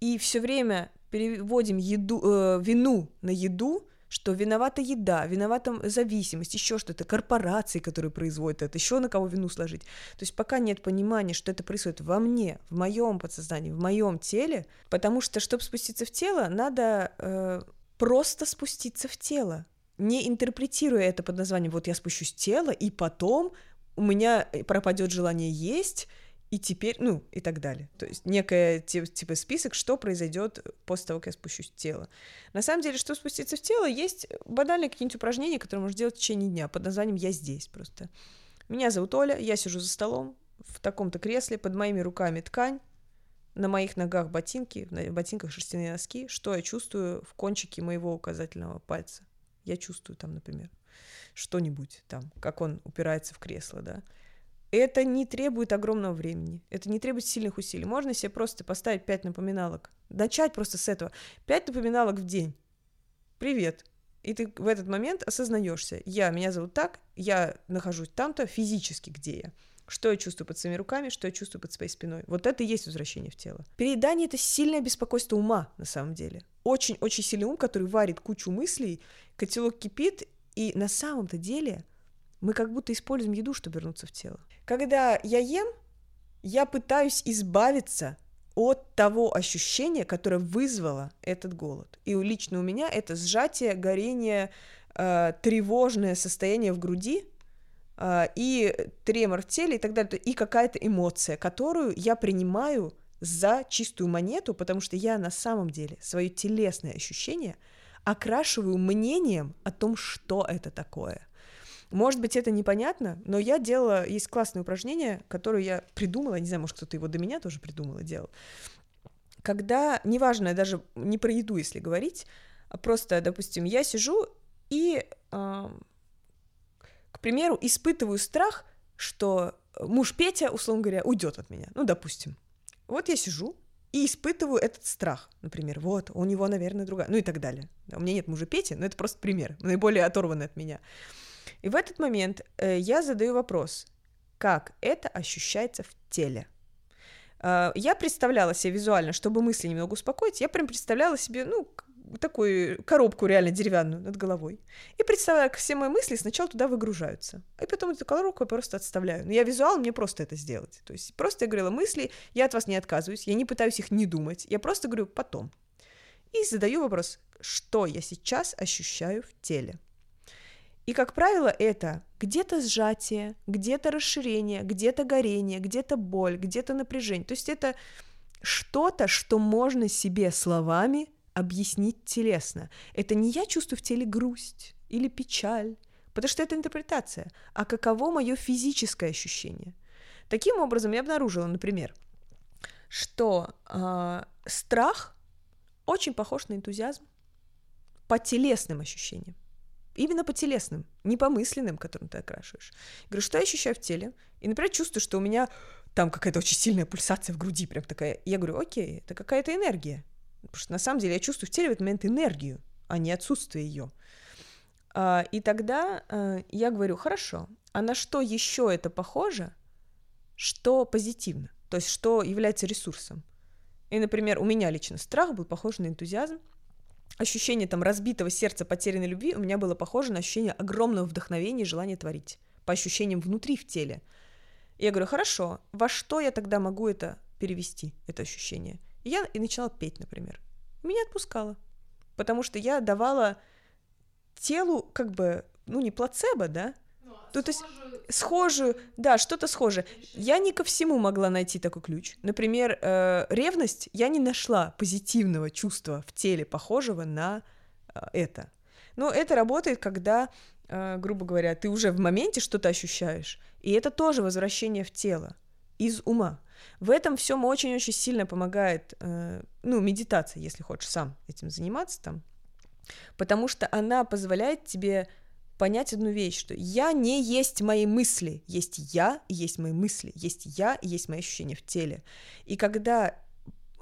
и все время переводим еду, э, вину на еду, что виновата еда, виновата зависимость, еще что-то, корпорации, которые производят это, еще на кого вину сложить. То есть пока нет понимания, что это происходит во мне, в моем подсознании, в моем теле, потому что, чтобы спуститься в тело, надо э, просто спуститься в тело, не интерпретируя это под названием «вот я спущусь в тело, и потом у меня пропадет желание есть», и теперь, ну, и так далее. То есть некая типа список, что произойдет после того, как я спущусь в тело. На самом деле, что спуститься в тело, есть банальные какие-нибудь упражнения, которые можно делать в течение дня под названием «Я здесь» просто. Меня зовут Оля, я сижу за столом в таком-то кресле, под моими руками ткань, на моих ногах ботинки, на ботинках шерстяные носки. Что я чувствую в кончике моего указательного пальца? Я чувствую там, например, что-нибудь там, как он упирается в кресло, да. Это не требует огромного времени, это не требует сильных усилий. Можно себе просто поставить 5 напоминалок, начать просто с этого. 5 напоминалок в день. Привет. И ты в этот момент осознаешься. Я, меня зовут так, я нахожусь там-то физически, где я. Что я чувствую под своими руками, что я чувствую под своей спиной. Вот это и есть возвращение в тело. Переедание — это сильное беспокойство ума, на самом деле. Очень-очень сильный ум, который варит кучу мыслей, котелок кипит, и на самом-то деле мы как будто используем еду, чтобы вернуться в тело. Когда я ем, я пытаюсь избавиться от того ощущения, которое вызвало этот голод. И лично у меня это сжатие, горение, э, тревожное состояние в груди э, и тремор в теле и так далее, и какая-то эмоция, которую я принимаю за чистую монету, потому что я на самом деле свое телесное ощущение окрашиваю мнением о том, что это такое. Может быть, это непонятно, но я делала, есть классное упражнение, которое я придумала, не знаю, может, кто-то его до меня тоже придумал и делал. Когда, неважно, даже не про еду, если говорить, а просто, допустим, я сижу и, э, к примеру, испытываю страх, что муж Петя, условно говоря, уйдет от меня. Ну, допустим. Вот я сижу и испытываю этот страх, например, вот, у него, наверное, другая, ну и так далее. У меня нет мужа Пети, но это просто пример, наиболее оторванный от меня. И в этот момент э, я задаю вопрос, как это ощущается в теле. Э, я представляла себе визуально, чтобы мысли немного успокоить, я прям представляла себе, ну, такую коробку реально деревянную над головой. И представляю, как все мои мысли сначала туда выгружаются. И потом эту коробку я просто отставляю. Но я визуал, мне просто это сделать. То есть просто я говорила мысли, я от вас не отказываюсь, я не пытаюсь их не думать, я просто говорю потом. И задаю вопрос, что я сейчас ощущаю в теле. И, как правило, это где-то сжатие, где-то расширение, где-то горение, где-то боль, где-то напряжение. То есть это что-то, что можно себе словами объяснить телесно. Это не я чувствую в теле грусть или печаль, потому что это интерпретация, а каково мое физическое ощущение. Таким образом, я обнаружила, например, что э, страх очень похож на энтузиазм по телесным ощущениям. Именно по телесным, не по мысленным, которым ты окрашиваешь. Я говорю, что я ощущаю в теле? И, например, чувствую, что у меня там какая-то очень сильная пульсация в груди, прям такая. Я говорю, окей, это какая-то энергия. Потому что на самом деле я чувствую в теле в этот момент энергию, а не отсутствие ее. А, и тогда а, я говорю, хорошо, а на что еще это похоже, что позитивно, то есть что является ресурсом. И, например, у меня лично страх был похож на энтузиазм, ощущение там разбитого сердца, потерянной любви у меня было похоже на ощущение огромного вдохновения и желания творить, по ощущениям внутри в теле. И я говорю, хорошо, во что я тогда могу это перевести, это ощущение? И я и начинала петь, например. Меня отпускало, потому что я давала телу как бы, ну не плацебо, да, ну, то есть схожую, да, что-то схожее. Я не ко всему могла найти такой ключ. Например, э, ревность, я не нашла позитивного чувства в теле, похожего на э, это. Но это работает, когда, э, грубо говоря, ты уже в моменте что-то ощущаешь, и это тоже возвращение в тело из ума. В этом всем очень-очень сильно помогает, э, ну, медитация, если хочешь сам этим заниматься там, потому что она позволяет тебе понять одну вещь, что я не есть мои мысли, есть я есть мои мысли, есть я есть мои ощущения в теле. И когда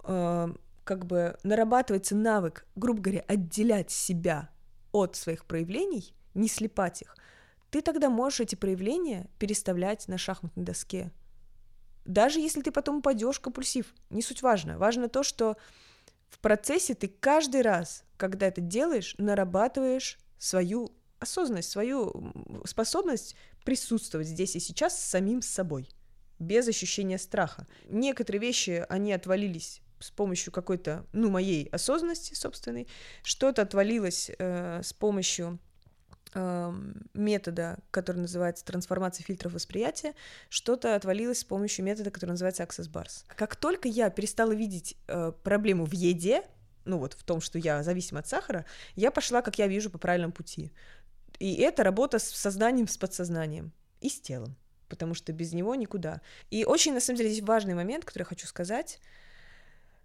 э, как бы нарабатывается навык, грубо говоря, отделять себя от своих проявлений, не слепать их, ты тогда можешь эти проявления переставлять на шахматной доске. Даже если ты потом упадешь компульсив, не суть важно. Важно то, что в процессе ты каждый раз, когда это делаешь, нарабатываешь свою осознанность, свою способность присутствовать здесь и сейчас с самим собой, без ощущения страха. Некоторые вещи, они отвалились с помощью какой-то, ну, моей осознанности собственной, что-то отвалилось э, с помощью метода, который называется трансформация фильтров восприятия, что-то отвалилось с помощью метода, который называется Access Bars. Как только я перестала видеть э, проблему в еде, ну вот в том, что я зависима от сахара, я пошла, как я вижу, по правильному пути. И это работа с сознанием, с подсознанием и с телом, потому что без него никуда. И очень, на самом деле, здесь важный момент, который я хочу сказать.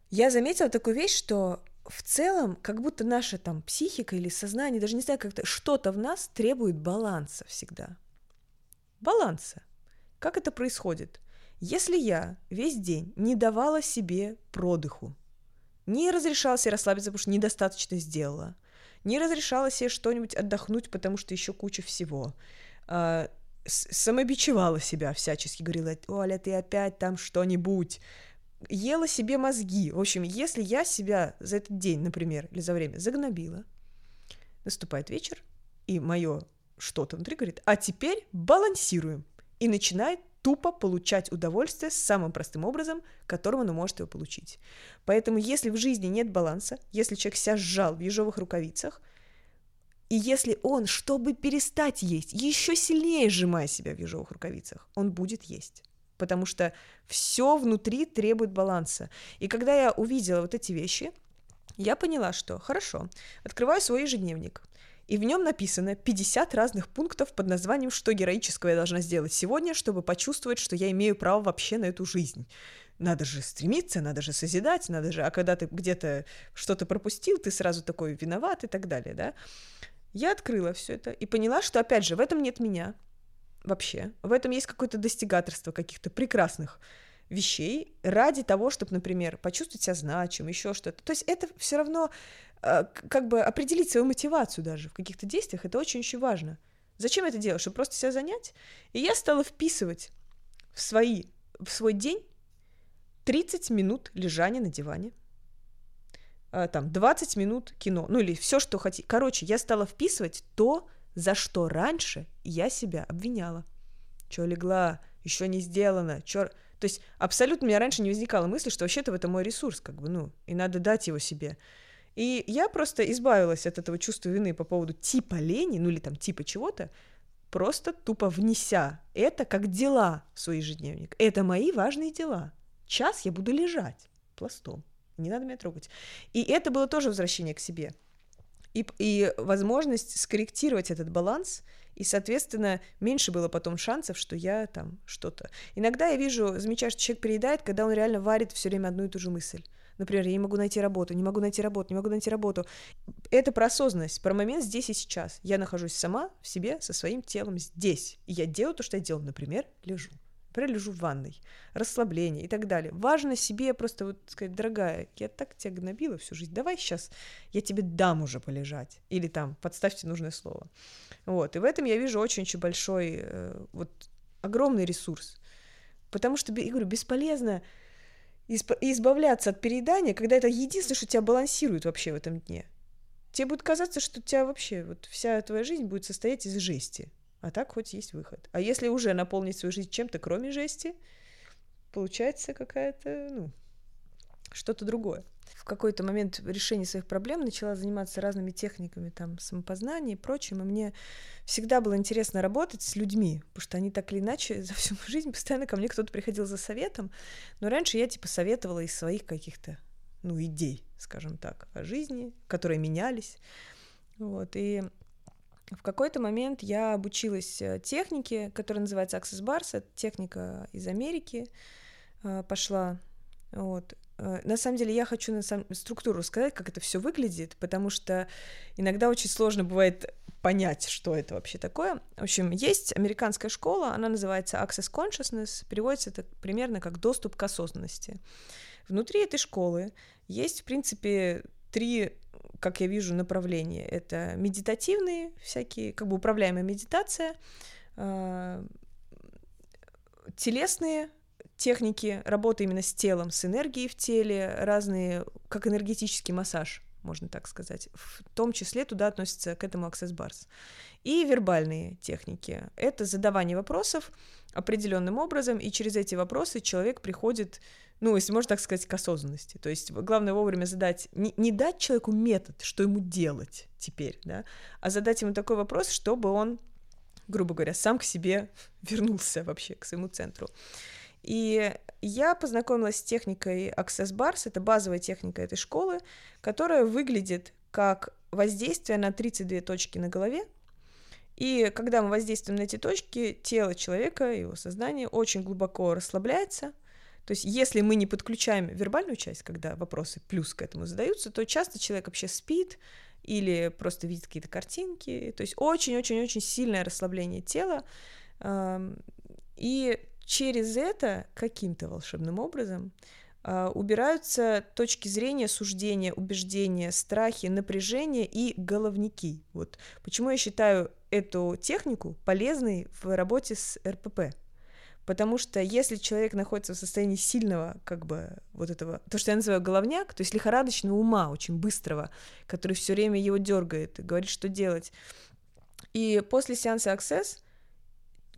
Я заметила такую вещь, что в целом, как будто наша там психика или сознание, даже не знаю, как-то что-то в нас требует баланса всегда. Баланса. Как это происходит? Если я весь день не давала себе продыху, не разрешала себе расслабиться, потому что недостаточно сделала, не разрешала себе что-нибудь отдохнуть, потому что еще куча всего, а, самобичевала себя всячески, говорила, Оля, ты опять там что-нибудь, ела себе мозги. В общем, если я себя за этот день, например, или за время загнобила, наступает вечер, и мое что-то внутри говорит, а теперь балансируем. И начинает тупо получать удовольствие самым простым образом, которым оно может его получить. Поэтому если в жизни нет баланса, если человек себя сжал в ежовых рукавицах, и если он, чтобы перестать есть, еще сильнее сжимая себя в ежовых рукавицах, он будет есть потому что все внутри требует баланса. И когда я увидела вот эти вещи, я поняла, что хорошо, открываю свой ежедневник, и в нем написано 50 разных пунктов под названием «Что героического я должна сделать сегодня, чтобы почувствовать, что я имею право вообще на эту жизнь». Надо же стремиться, надо же созидать, надо же... А когда ты где-то что-то пропустил, ты сразу такой виноват и так далее, да? Я открыла все это и поняла, что, опять же, в этом нет меня, вообще. В этом есть какое-то достигаторство каких-то прекрасных вещей ради того, чтобы, например, почувствовать себя значимым, еще что-то. То есть это все равно как бы определить свою мотивацию даже в каких-то действиях, это очень-очень важно. Зачем это делать? Чтобы просто себя занять? И я стала вписывать в, свои, в свой день 30 минут лежания на диване, э, там 20 минут кино, ну или все, что хотите. Короче, я стала вписывать то, за что раньше я себя обвиняла. Чё легла, еще не сделано, чё... То есть абсолютно у меня раньше не возникало мысли, что вообще-то это мой ресурс, как бы, ну, и надо дать его себе. И я просто избавилась от этого чувства вины по поводу типа лени, ну или там типа чего-то, просто тупо внеся это как дела в свой ежедневник. Это мои важные дела. Час я буду лежать пластом. Не надо меня трогать. И это было тоже возвращение к себе и, и возможность скорректировать этот баланс, и, соответственно, меньше было потом шансов, что я там что-то. Иногда я вижу, замечаю, что человек переедает, когда он реально варит все время одну и ту же мысль. Например, я не могу найти работу, не могу найти работу, не могу найти работу. Это про осознанность, про момент здесь и сейчас. Я нахожусь сама в себе, со своим телом здесь. И я делаю то, что я делаю. Например, лежу. Например, лежу в ванной, расслабление и так далее. Важно себе просто вот сказать, дорогая, я так тебя гнобила всю жизнь, давай сейчас я тебе дам уже полежать. Или там, подставьте нужное слово. Вот, и в этом я вижу очень-очень большой, э, вот, огромный ресурс. Потому что, я говорю, бесполезно избавляться от переедания, когда это единственное, что тебя балансирует вообще в этом дне. Тебе будет казаться, что у тебя вообще вот вся твоя жизнь будет состоять из жести. А так хоть есть выход. А если уже наполнить свою жизнь чем-то, кроме жести, получается какая-то, ну, что-то другое. В какой-то момент решения своих проблем начала заниматься разными техниками там самопознания и прочим, и мне всегда было интересно работать с людьми, потому что они так или иначе [LAUGHS] за всю мою жизнь постоянно ко мне кто-то приходил за советом, но раньше я типа советовала из своих каких-то, ну, идей, скажем так, о жизни, которые менялись, вот, и в какой-то момент я обучилась э, технике, которая называется Access Bars, это техника из Америки, э, пошла. Вот. Э, на самом деле я хочу на сам... структуру сказать, как это все выглядит, потому что иногда очень сложно бывает понять, что это вообще такое. В общем, есть американская школа, она называется Access Consciousness, переводится это примерно как доступ к осознанности. Внутри этой школы есть, в принципе, три как я вижу, направления. Это медитативные всякие, как бы управляемая медитация, э, телесные техники работы именно с телом, с энергией в теле, разные, как энергетический массаж, можно так сказать. В том числе туда относится к этому Access Bars. И вербальные техники. Это задавание вопросов определенным образом, и через эти вопросы человек приходит ну, если можно так сказать, к осознанности. То есть главное вовремя задать, не, не дать человеку метод, что ему делать теперь, да, а задать ему такой вопрос, чтобы он, грубо говоря, сам к себе вернулся вообще, к своему центру. И я познакомилась с техникой Access Bars, это базовая техника этой школы, которая выглядит как воздействие на 32 точки на голове, и когда мы воздействуем на эти точки, тело человека, его сознание очень глубоко расслабляется, то есть, если мы не подключаем вербальную часть, когда вопросы плюс к этому задаются, то часто человек вообще спит или просто видит какие-то картинки. То есть очень-очень-очень сильное расслабление тела. И через это каким-то волшебным образом а, убираются точки зрения, суждения, убеждения, страхи, напряжения и головники. Вот почему я считаю эту технику полезной в работе с РПП. Потому что если человек находится в состоянии сильного, как бы, вот этого, то, что я называю головняк, то есть лихорадочного ума, очень быстрого, который все время его дергает и говорит, что делать. И после сеанса Access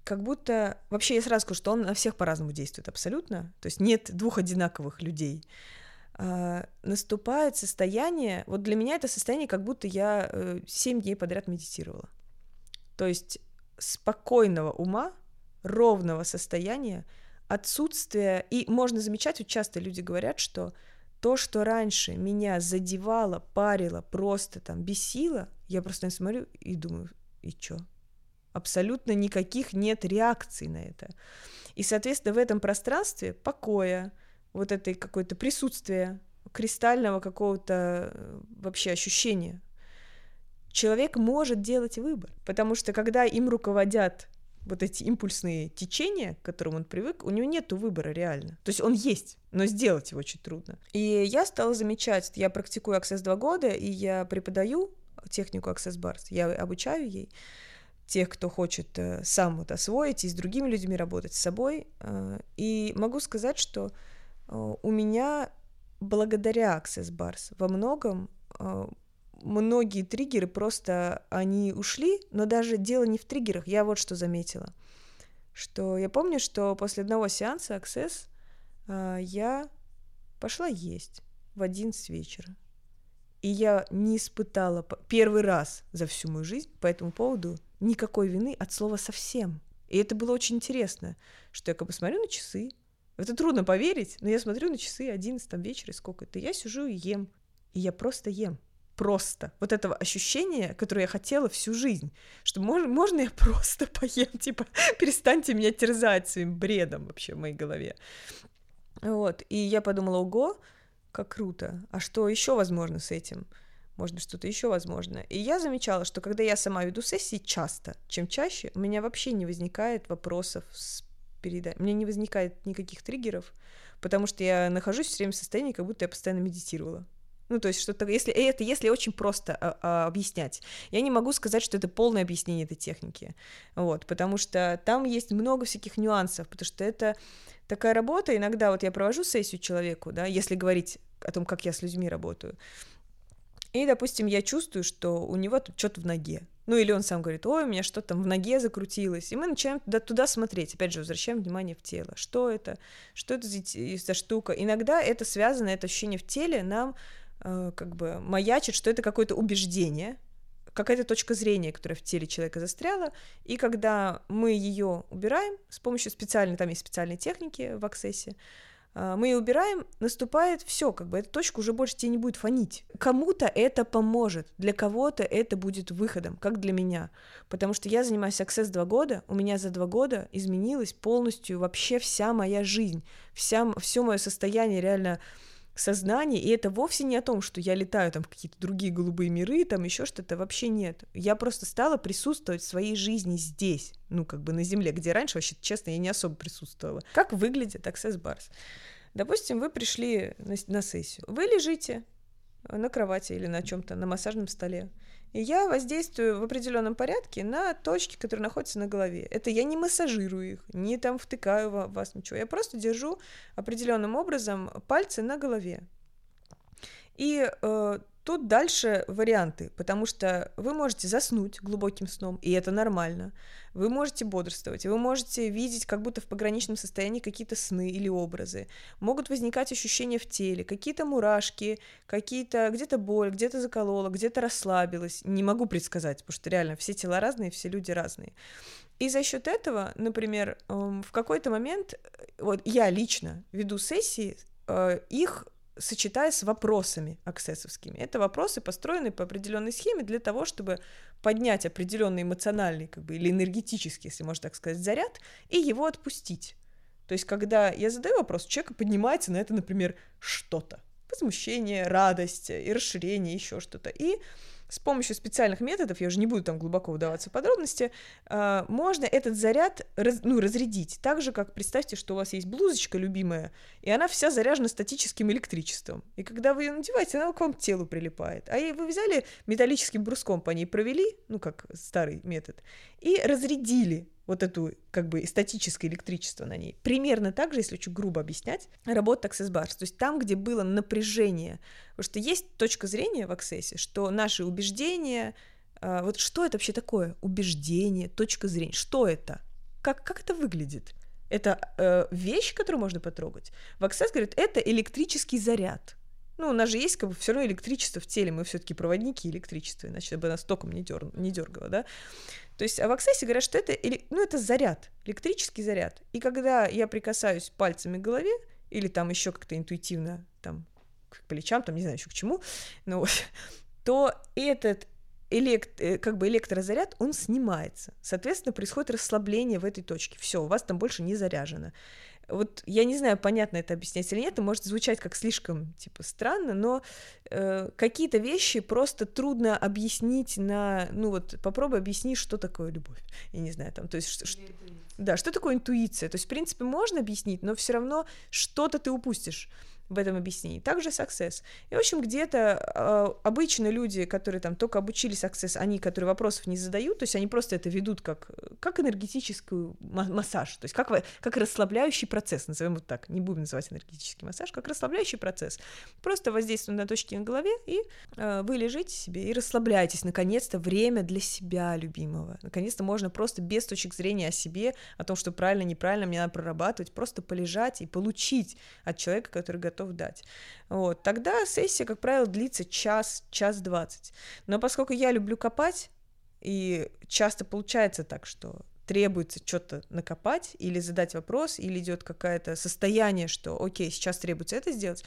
как будто... Вообще я сразу скажу, что он на всех по-разному действует абсолютно. То есть нет двух одинаковых людей. А, наступает состояние... Вот для меня это состояние, как будто я э, 7 дней подряд медитировала. То есть спокойного ума, ровного состояния, отсутствие, и можно замечать, вот часто люди говорят, что то, что раньше меня задевало, парило, просто там бесило, я просто смотрю и думаю, и чё? Абсолютно никаких нет реакций на это. И, соответственно, в этом пространстве покоя, вот этой какое-то присутствие, кристального какого-то э, вообще ощущения, человек может делать выбор. Потому что когда им руководят вот эти импульсные течения, к которым он привык, у него нет выбора реально. То есть он есть, но сделать его очень трудно. И я стала замечать, я практикую Access два года, и я преподаю технику Access Bars, я обучаю ей тех, кто хочет э, сам вот освоить и с другими людьми работать, с собой. Э, и могу сказать, что э, у меня благодаря Access Bars во многом многие триггеры просто, они ушли, но даже дело не в триггерах, я вот что заметила, что я помню, что после одного сеанса Access я пошла есть в 11 вечера, и я не испытала первый раз за всю мою жизнь по этому поводу никакой вины от слова совсем. И это было очень интересно, что я как бы смотрю на часы, это трудно поверить, но я смотрю на часы 11 там, вечера, сколько-то, я сижу и ем, и я просто ем просто. Вот этого ощущения, которое я хотела всю жизнь. Что можно, можно я просто [LAUGHS] поем, типа, перестаньте меня терзать своим бредом вообще в моей голове. Вот, и я подумала, ого, как круто. А что еще возможно с этим? Быть, что-то еще возможно. И я замечала, что когда я сама веду сессии часто, чем чаще, у меня вообще не возникает вопросов с передачей. У меня не возникает никаких триггеров, потому что я нахожусь все время в состоянии, как будто я постоянно медитировала. Ну, то есть что-то, если это если очень просто а, а, объяснять. Я не могу сказать, что это полное объяснение этой техники, вот, потому что там есть много всяких нюансов, потому что это такая работа, иногда вот я провожу сессию человеку, да, если говорить о том, как я с людьми работаю, и, допустим, я чувствую, что у него тут что-то в ноге, ну, или он сам говорит, ой, у меня что-то там в ноге закрутилось. И мы начинаем туда, туда смотреть. Опять же, возвращаем внимание в тело. Что это? Что это за, за штука? Иногда это связано, это ощущение в теле нам Э, как бы маячит, что это какое-то убеждение, какая-то точка зрения, которая в теле человека застряла, и когда мы ее убираем с помощью специальной, там есть специальные техники в аксессе, мы ее убираем, наступает все, как бы эта точка уже больше тебе не будет фонить. Кому-то это поможет, для кого-то это будет выходом, как для меня. Потому что я занимаюсь Access два года, у меня за два года изменилась полностью вообще вся моя жизнь, вся, все мое состояние реально сознание, и это вовсе не о том, что я летаю там в какие-то другие голубые миры, там еще что-то, вообще нет. Я просто стала присутствовать в своей жизни здесь, ну, как бы на Земле, где раньше, вообще, честно, я не особо присутствовала. Как выглядит Access Bars? Допустим, вы пришли на, на сессию, вы лежите, на кровати или на чем-то, на массажном столе. И я воздействую в определенном порядке на точки, которые находятся на голове. Это я не массажирую их, не там втыкаю в вас ничего. Я просто держу определенным образом пальцы на голове. И э, Тут дальше варианты, потому что вы можете заснуть глубоким сном, и это нормально. Вы можете бодрствовать, вы можете видеть как будто в пограничном состоянии какие-то сны или образы. Могут возникать ощущения в теле, какие-то мурашки, какие-то где-то боль, где-то заколола, где-то расслабилась. Не могу предсказать, потому что реально все тела разные, все люди разные. И за счет этого, например, эм, в какой-то момент, вот я лично веду сессии, э, их сочетая с вопросами аксессовскими. Это вопросы, построенные по определенной схеме для того, чтобы поднять определенный эмоциональный как бы, или энергетический, если можно так сказать, заряд и его отпустить. То есть, когда я задаю вопрос, человек поднимается на это, например, что-то. Возмущение, радость и расширение, еще что-то. И с помощью специальных методов, я уже не буду там глубоко вдаваться в подробности, э, можно этот заряд раз, ну, разрядить. Так же, как представьте, что у вас есть блузочка любимая, и она вся заряжена статическим электричеством. И когда вы ее надеваете, она к вам к телу прилипает. А вы взяли металлическим бруском по ней провели, ну, как старый метод, и разрядили вот эту как бы статическое электричество на ней. Примерно так же, если очень грубо объяснять, работает Access Bars. То есть там, где было напряжение, потому что есть точка зрения в Access, что наши убеждения, э, вот что это вообще такое? Убеждение, точка зрения, что это? Как, как это выглядит? Это э, вещь, которую можно потрогать. В Access говорит, это электрический заряд. Ну, у нас же есть как бы все равно электричество в теле, мы все-таки проводники электричества, иначе бы нас током не, дер... не дергало, да. То есть а в Access говорят, что это, ну, это заряд, электрический заряд. И когда я прикасаюсь пальцами к голове, или там еще как-то интуитивно, там, к плечам, там, не знаю еще к чему, [LAUGHS] ну, то этот элект, э, как бы электрозаряд, он снимается. Соответственно, происходит расслабление в этой точке. Все, у вас там больше не заряжено. Вот я не знаю, понятно это объяснять или нет, это может звучать как слишком, типа, странно, но э, какие-то вещи просто трудно объяснить на, ну вот, попробуй объяснить, что такое любовь, я не знаю, там, то есть, что, да, что такое интуиция, то есть, в принципе, можно объяснить, но все равно что-то ты упустишь в этом объяснении. Также success. И, в общем, где-то э, обычно люди, которые там только обучились success, они, которые вопросов не задают, то есть они просто это ведут как, как энергетический массаж, то есть как, как расслабляющий процесс, назовем вот так, не будем называть энергетический массаж, как расслабляющий процесс. Просто воздействуем на точки на голове, и э, вы лежите себе и расслабляетесь. Наконец-то время для себя любимого. Наконец-то можно просто без точек зрения о себе, о том, что правильно, неправильно, мне надо прорабатывать, просто полежать и получить от человека, который готов готов дать. Вот. Тогда сессия, как правило, длится час, час двадцать. Но поскольку я люблю копать, и часто получается так, что требуется что-то накопать или задать вопрос, или идет какое-то состояние, что окей, сейчас требуется это сделать.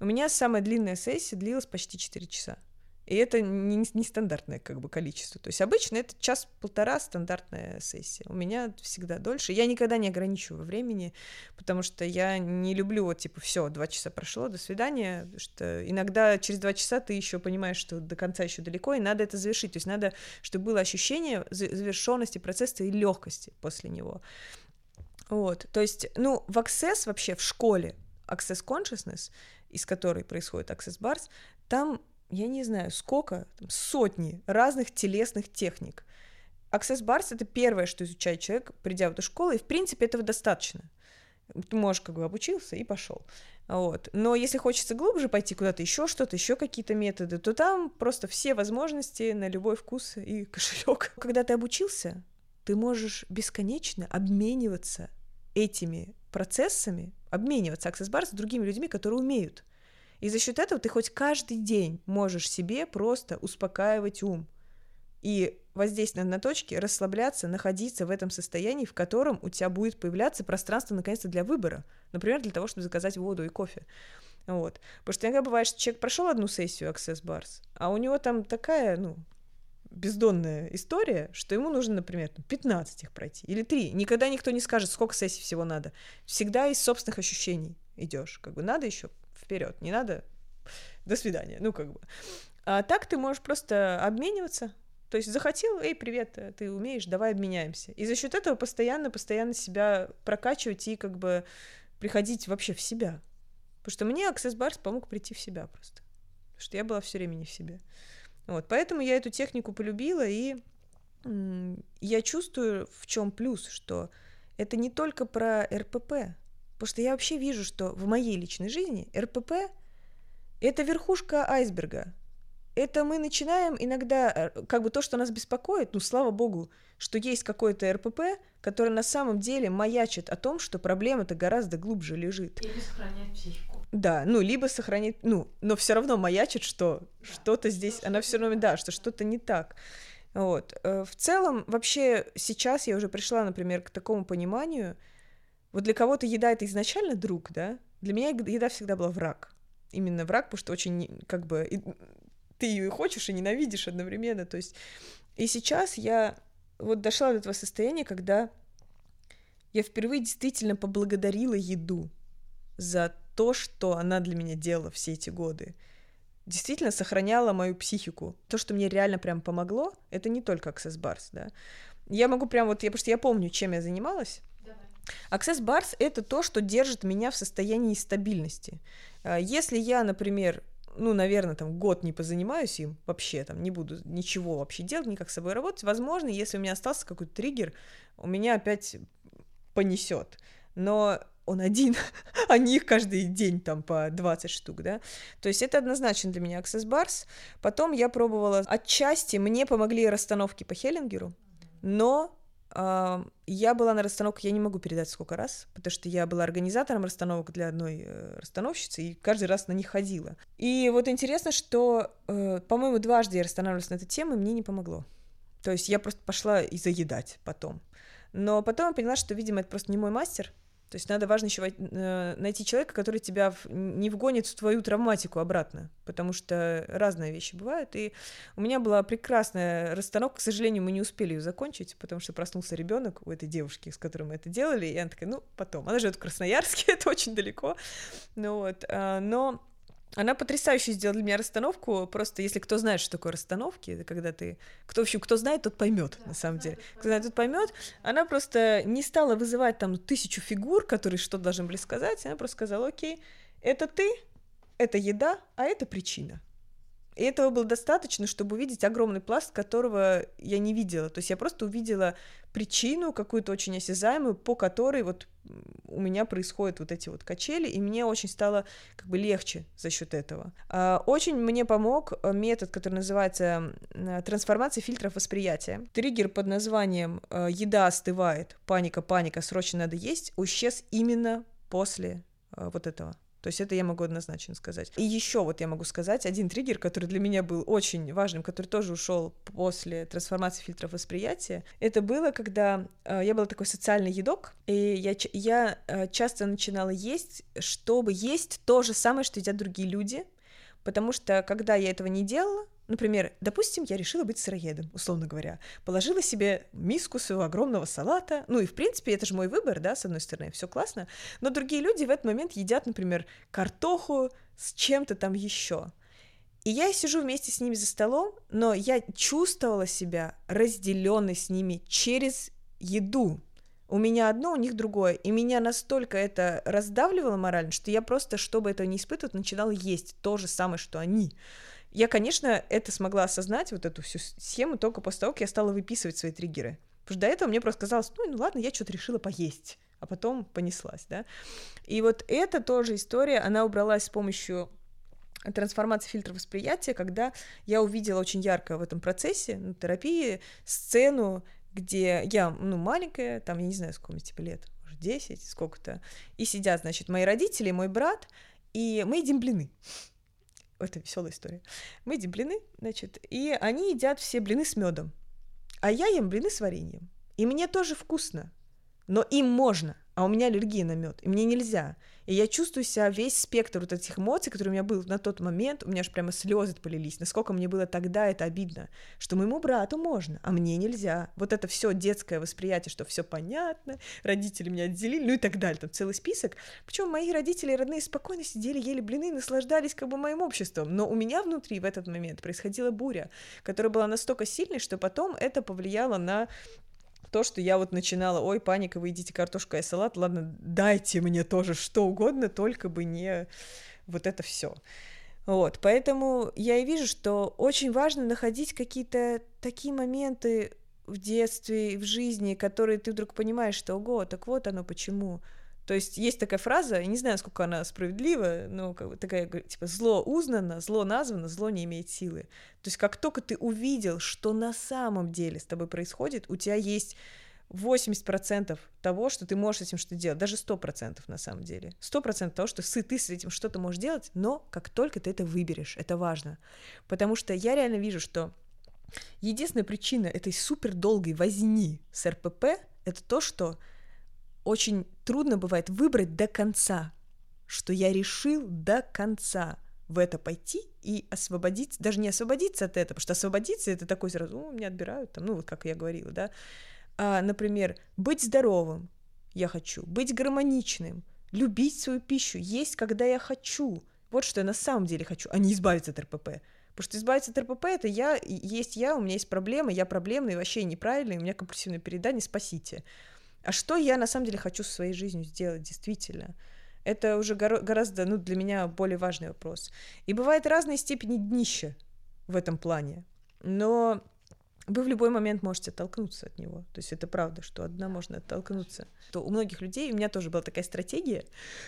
У меня самая длинная сессия длилась почти 4 часа. И это не, не стандартное как бы количество. То есть обычно это час-полтора стандартная сессия. У меня всегда дольше. Я никогда не ограничиваю времени, потому что я не люблю вот типа все, два часа прошло, до свидания. Что иногда через два часа ты еще понимаешь, что до конца еще далеко, и надо это завершить. То есть надо, чтобы было ощущение завершенности процесса и легкости после него. Вот, то есть, ну, в Access вообще в школе Access Consciousness, из которой происходит Access Bars, там я не знаю, сколько, там, сотни разных телесных техник. Access Bars — это первое, что изучает человек, придя в эту школу, и, в принципе, этого достаточно. Ты можешь, как бы, обучился и пошел. Вот. Но если хочется глубже пойти куда-то еще что-то, еще какие-то методы, то там просто все возможности на любой вкус и [LAUGHS] кошелек. Когда ты обучился, ты можешь бесконечно обмениваться этими процессами, обмениваться Access Bar с другими людьми, которые умеют. И за счет этого ты хоть каждый день можешь себе просто успокаивать ум и воздействовать на точки, расслабляться, находиться в этом состоянии, в котором у тебя будет появляться пространство наконец-то для выбора. Например, для того, чтобы заказать воду и кофе. Вот. Потому что иногда бывает, что человек прошел одну сессию Access Bars, а у него там такая, ну, бездонная история, что ему нужно, например, 15 их пройти или 3. Никогда никто не скажет, сколько сессий всего надо. Всегда из собственных ощущений идешь. Как бы надо еще вперед, не надо до свидания, ну как бы. А так ты можешь просто обмениваться, то есть захотел, эй, привет, ты умеешь, давай обменяемся. И за счет этого постоянно, постоянно себя прокачивать и как бы приходить вообще в себя. Потому что мне Access Bars помог прийти в себя просто. что я была все время не в себе. Вот, поэтому я эту технику полюбила, и я чувствую, в чем плюс, что это не только про РПП, потому что я вообще вижу, что в моей личной жизни РПП — это верхушка айсберга. Это мы начинаем иногда, э, как бы то, что нас беспокоит, ну, слава богу, что есть какой-то РПП, который на самом деле маячит о том, что проблема-то гораздо глубже лежит. Или сохраняет психику. Да, ну, либо сохранить, ну, но все равно маячит, что да. что-то здесь, что она все равно, да, что что-то не так. Вот. Э, в целом, вообще, сейчас я уже пришла, например, к такому пониманию, вот для кого-то еда — это изначально друг, да, для меня еда всегда была враг. Именно враг, потому что очень, как бы, и, ты ее хочешь и ненавидишь одновременно, то есть... И сейчас я вот дошла до этого состояния, когда я впервые действительно поблагодарила еду за то, что она для меня делала все эти годы. Действительно сохраняла мою психику. То, что мне реально прям помогло, это не только Access Bars, да. Я могу прям вот, я, потому что я помню, чем я занималась. Access Bars — это то, что держит меня в состоянии стабильности. А, если я, например, ну, наверное, там год не позанимаюсь им вообще, там не буду ничего вообще делать, никак с собой работать, возможно, если у меня остался какой-то триггер, у меня опять понесет. Но он один, [LAUGHS] а не их каждый день там по 20 штук, да. То есть это однозначно для меня Access Bars. Потом я пробовала отчасти, мне помогли расстановки по Хеллингеру, но я была на расстановках, я не могу передать сколько раз, потому что я была организатором расстановок для одной э, расстановщицы и каждый раз на них ходила. И вот интересно, что, э, по-моему, дважды я расстанавливалась на эту тему, и мне не помогло. То есть я просто пошла и заедать потом. Но потом я поняла, что, видимо, это просто не мой мастер, то есть надо важно еще э, найти человека, который тебя не вгонит в твою травматику обратно, потому что разные вещи бывают. И у меня была прекрасная расстановка, к сожалению, мы не успели ее закончить, потому что проснулся ребенок у этой девушки, с которой мы это делали, и она такая, ну, потом. Она живет в Красноярске, [LAUGHS] это очень далеко. Ну вот, а, но она потрясающе сделала для меня расстановку. Просто если кто знает, что такое расстановки, это когда ты. Кто, в общем, кто знает, тот поймет, да, на самом деле. Кто знает, тот поймет. Она просто не стала вызывать там тысячу фигур, которые что-то должны были сказать. Она просто сказала: Окей, это ты, это еда, а это причина. И этого было достаточно, чтобы увидеть огромный пласт, которого я не видела. То есть я просто увидела причину какую-то очень осязаемую, по которой вот у меня происходят вот эти вот качели, и мне очень стало как бы легче за счет этого. А, очень мне помог э, метод, который называется трансформация фильтров восприятия. Триггер под названием э, «еда остывает, паника, паника, срочно надо есть» исчез именно после э, вот этого. То есть это я могу однозначно сказать. И еще вот я могу сказать один триггер, который для меня был очень важным, который тоже ушел после трансформации фильтров восприятия. Это было, когда э, я была такой социальный едок, и я, я э, часто начинала есть, чтобы есть то же самое, что едят другие люди, потому что когда я этого не делала, Например, допустим, я решила быть сыроедом, условно говоря. Положила себе миску своего огромного салата. Ну и, в принципе, это же мой выбор, да, с одной стороны, все классно. Но другие люди в этот момент едят, например, картоху с чем-то там еще. И я сижу вместе с ними за столом, но я чувствовала себя разделенной с ними через еду. У меня одно, у них другое. И меня настолько это раздавливало морально, что я просто, чтобы этого не испытывать, начинала есть то же самое, что они. Я, конечно, это смогла осознать, вот эту всю схему, только после того, как я стала выписывать свои триггеры. Потому что до этого мне просто казалось, ну, ну ладно, я что-то решила поесть, а потом понеслась, да. И вот эта тоже история, она убралась с помощью трансформации фильтра восприятия, когда я увидела очень ярко в этом процессе ну, терапии сцену, где я, ну, маленькая, там, я не знаю, сколько мне, типа, лет, может, 10, сколько-то, и сидят, значит, мои родители, мой брат, и мы едим блины это веселая история. Мы едим блины, значит, и они едят все блины с медом. А я ем блины с вареньем. И мне тоже вкусно. Но им можно а у меня аллергия на мед, и мне нельзя. И я чувствую себя весь спектр вот этих эмоций, которые у меня был на тот момент, у меня же прямо слезы полились, насколько мне было тогда это обидно, что моему брату можно, а мне нельзя. Вот это все детское восприятие, что все понятно, родители меня отделили, ну и так далее, там целый список. Причем мои родители родные спокойно сидели, ели блины, наслаждались как бы моим обществом, но у меня внутри в этот момент происходила буря, которая была настолько сильной, что потом это повлияло на то, что я вот начинала, ой, паника, вы едите картошку и салат, ладно, дайте мне тоже что угодно, только бы не вот это все. Вот, поэтому я и вижу, что очень важно находить какие-то такие моменты в детстве, в жизни, которые ты вдруг понимаешь, что, ого, так вот оно почему. То есть есть такая фраза, я не знаю, сколько она справедлива, но как бы такая, типа, зло узнано, зло названо, зло не имеет силы. То есть как только ты увидел, что на самом деле с тобой происходит, у тебя есть 80% того, что ты можешь с этим что-то делать, даже 100% на самом деле. 100% того, что ты с этим что-то можешь делать, но как только ты это выберешь, это важно. Потому что я реально вижу, что единственная причина этой супер долгой возни с РПП — это то, что очень трудно бывает выбрать до конца, что я решил до конца в это пойти и освободиться, даже не освободиться от этого, потому что освободиться это такой сразу, ну, меня отбирают, там, ну, вот как я говорила, да, а, например, быть здоровым, я хочу, быть гармоничным, любить свою пищу, есть, когда я хочу, вот что я на самом деле хочу, а не избавиться от РПП. Потому что избавиться от РПП это я, есть я, у меня есть проблемы, я проблемный, вообще неправильный, у меня компульсивное переедание, спасите. А что я на самом деле хочу со своей жизнью сделать действительно? Это уже гораздо, ну, для меня более важный вопрос. И бывает разной степени днища в этом плане. Но вы в любой момент можете оттолкнуться от него. То есть это правда, что одна можно оттолкнуться. То у многих людей, у меня тоже была такая стратегия,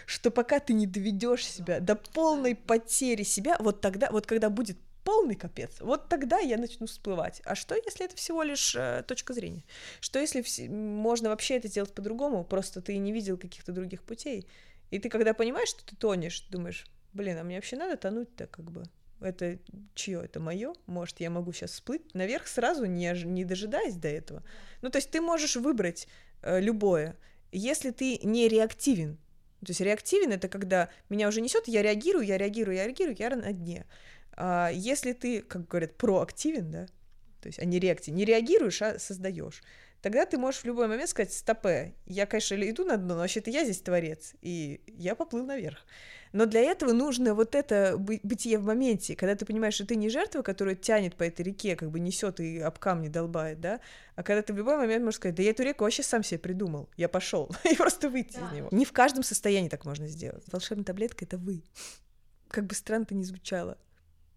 что пока ты не доведешь себя до полной потери себя, вот тогда, вот когда будет полный капец, вот тогда я начну всплывать. А что, если это всего лишь э, точка зрения? Что, если вс- можно вообще это сделать по-другому, просто ты не видел каких-то других путей? И ты, когда понимаешь, что ты тонешь, думаешь, блин, а мне вообще надо тонуть-то как бы? Это чье? Это мое? Может, я могу сейчас всплыть наверх сразу, не, не дожидаясь до этого? Ну, то есть ты можешь выбрать э, любое, если ты не реактивен. То есть реактивен это когда меня уже несет, я реагирую, я реагирую, я реагирую, я на дне. А если ты, как говорят, проактивен, да, то есть, а не реактивен, не реагируешь, а создаешь, тогда ты можешь в любой момент сказать, стопе, я, конечно, иду на дно, но вообще-то я здесь творец, и я поплыл наверх. Но для этого нужно вот это бытие в моменте, когда ты понимаешь, что ты не жертва, которая тянет по этой реке, как бы несет и об камни долбает, да, а когда ты в любой момент можешь сказать, да я эту реку вообще сам себе придумал, я пошел, [LAUGHS] и просто выйти да. из него. Не в каждом состоянии так можно сделать. Волшебная таблетка — это вы. Как бы странно это ни звучало.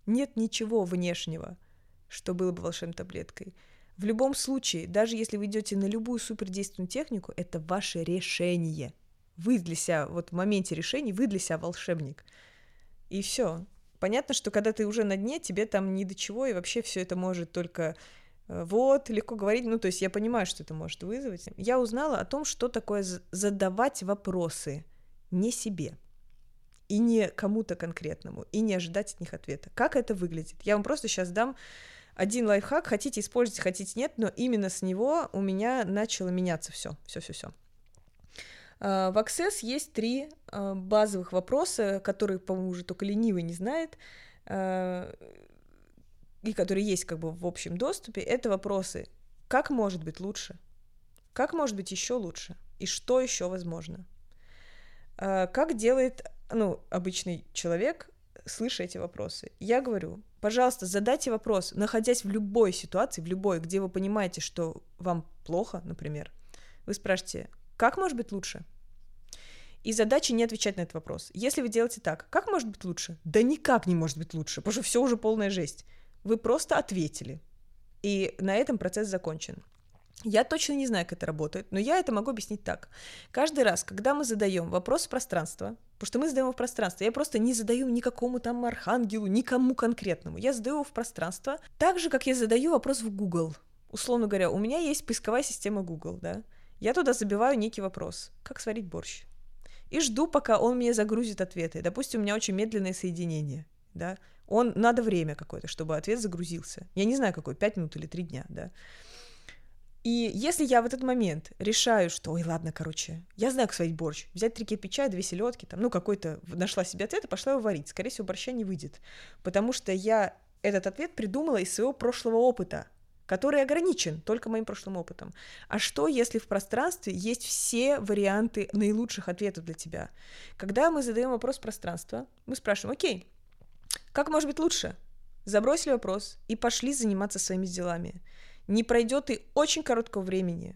Нет ничего внешнего, что было бы волшебной таблеткой. В любом случае, даже если вы идете на любую супердейственную технику, это ваше решение. Вы для себя, вот в моменте решения, вы для себя волшебник. И все. Понятно, что когда ты уже на дне, тебе там ни до чего, и вообще все это может только э, вот, легко говорить, ну, то есть я понимаю, что это может вызвать. Я узнала о том, что такое задавать вопросы не себе и не кому-то конкретному, и не ожидать от них ответа. Как это выглядит? Я вам просто сейчас дам один лайфхак, хотите использовать, хотите нет, но именно с него у меня начало меняться все, все, все, все. В Access есть три а, базовых вопроса, которые, по-моему, уже только ленивый не знает, а, и которые есть как бы в общем доступе. Это вопросы, как может быть лучше, как может быть еще лучше, и что еще возможно. А, как делает ну, обычный человек, слыша эти вопросы. Я говорю, пожалуйста, задайте вопрос, находясь в любой ситуации, в любой, где вы понимаете, что вам плохо, например, вы спрашиваете, как может быть лучше? И задача не отвечать на этот вопрос. Если вы делаете так, как может быть лучше? Да никак не может быть лучше, потому что все уже полная жесть. Вы просто ответили. И на этом процесс закончен. Я точно не знаю, как это работает, но я это могу объяснить так. Каждый раз, когда мы задаем вопрос в пространство, потому что мы задаем его в пространство, я просто не задаю никакому там архангелу, никому конкретному, я задаю его в пространство, так же, как я задаю вопрос в Google. Условно говоря, у меня есть поисковая система Google, да, я туда забиваю некий вопрос, как сварить борщ, и жду, пока он мне загрузит ответы. Допустим, у меня очень медленное соединение, да, он надо время какое-то, чтобы ответ загрузился. Я не знаю, какой, 5 минут или 3 дня, да. И если я в этот момент решаю, что, ой, ладно, короче, я знаю, как сварить борщ, взять три кирпича, две селедки, там, ну, какой-то, нашла себе ответ и пошла его варить, скорее всего, борща не выйдет, потому что я этот ответ придумала из своего прошлого опыта, который ограничен только моим прошлым опытом. А что, если в пространстве есть все варианты наилучших ответов для тебя? Когда мы задаем вопрос пространства, мы спрашиваем, окей, как может быть лучше? Забросили вопрос и пошли заниматься своими делами. Не пройдет и очень короткого времени,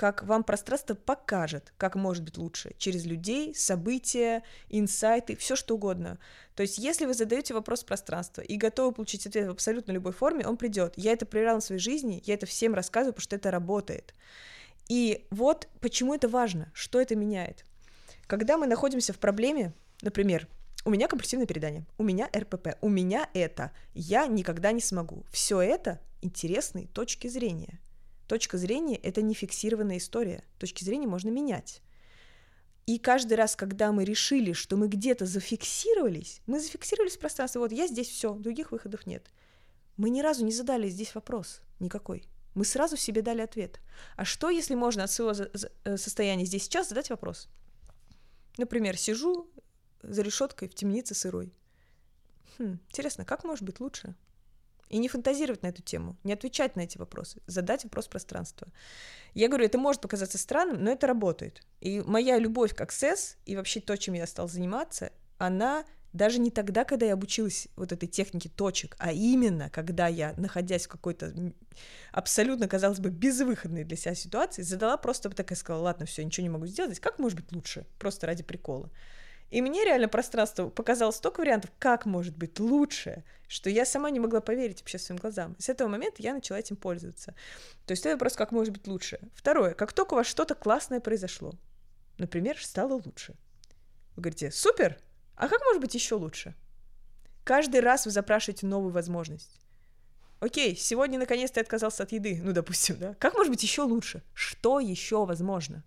как вам пространство покажет, как может быть лучше, через людей, события, инсайты, все что угодно. То есть, если вы задаете вопрос пространства и готовы получить ответ в абсолютно любой форме, он придет. Я это проверяла в своей жизни, я это всем рассказываю, потому что это работает. И вот почему это важно, что это меняет. Когда мы находимся в проблеме, например, у меня компульсивное передание, у меня РПП, у меня это, я никогда не смогу. Все это интересные точки зрения – Точка зрения — это не фиксированная история. Точки зрения можно менять. И каждый раз, когда мы решили, что мы где-то зафиксировались, мы зафиксировались в пространстве, вот я здесь все, других выходов нет. Мы ни разу не задали здесь вопрос никакой. Мы сразу себе дали ответ. А что, если можно от своего э, состояния здесь сейчас задать вопрос? Например, сижу за решеткой в темнице сырой. Хм, интересно, как может быть лучше? И не фантазировать на эту тему, не отвечать на эти вопросы, задать вопрос пространства. Я говорю, это может показаться странным, но это работает. И моя любовь к Access и вообще то, чем я стал заниматься, она даже не тогда, когда я обучилась вот этой технике точек, а именно, когда я, находясь в какой-то абсолютно, казалось бы, безвыходной для себя ситуации, задала просто так и сказала, ладно, все, ничего не могу сделать, как может быть лучше? Просто ради прикола. И мне реально пространство показало столько вариантов, как может быть лучше, что я сама не могла поверить вообще своим глазам. с этого момента я начала этим пользоваться. То есть это вопрос, как может быть лучше. Второе, как только у вас что-то классное произошло, например, стало лучше, вы говорите, супер, а как может быть еще лучше? Каждый раз вы запрашиваете новую возможность. Окей, сегодня наконец-то я отказался от еды, ну, допустим, да? Как может быть еще лучше? Что еще возможно?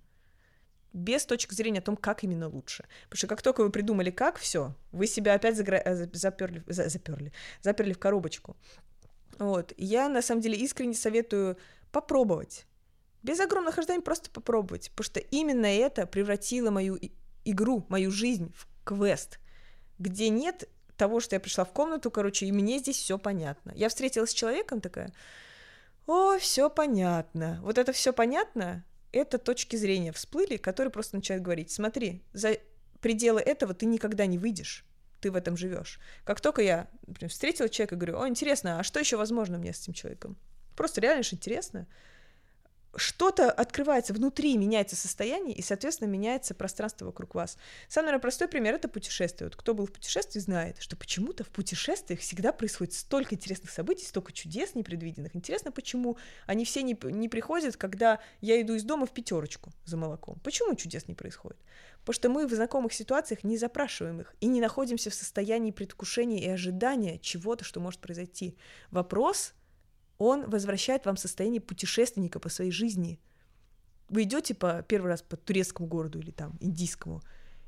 Без точки зрения о том, как именно лучше. Потому что как только вы придумали, как все, вы себя опять загра... Э, заперли, за... заперли, заперли в коробочку. Вот. Я на самом деле искренне советую попробовать. Без огромных ожиданий просто попробовать. Потому что именно это превратило мою игру, мою жизнь в квест, где нет того, что я пришла в комнату, короче, и мне здесь все понятно. Я встретилась с человеком такая, о, все понятно. Вот это все понятно, это точки зрения всплыли, которые просто начинают говорить, смотри, за пределы этого ты никогда не выйдешь, ты в этом живешь. Как только я, например, встретила человека, говорю, о, интересно, а что еще возможно мне с этим человеком? Просто реально же интересно что-то открывается внутри, меняется состояние, и, соответственно, меняется пространство вокруг вас. Самый, наверное, простой пример — это путешествие. Вот кто был в путешествии, знает, что почему-то в путешествиях всегда происходит столько интересных событий, столько чудес непредвиденных. Интересно, почему они все не, не приходят, когда я иду из дома в пятерочку за молоком. Почему чудес не происходит? Потому что мы в знакомых ситуациях не запрашиваем их и не находимся в состоянии предвкушения и ожидания чего-то, что может произойти. Вопрос — он возвращает вам состояние путешественника по своей жизни. Вы идете по первый раз по турецкому городу или там индийскому,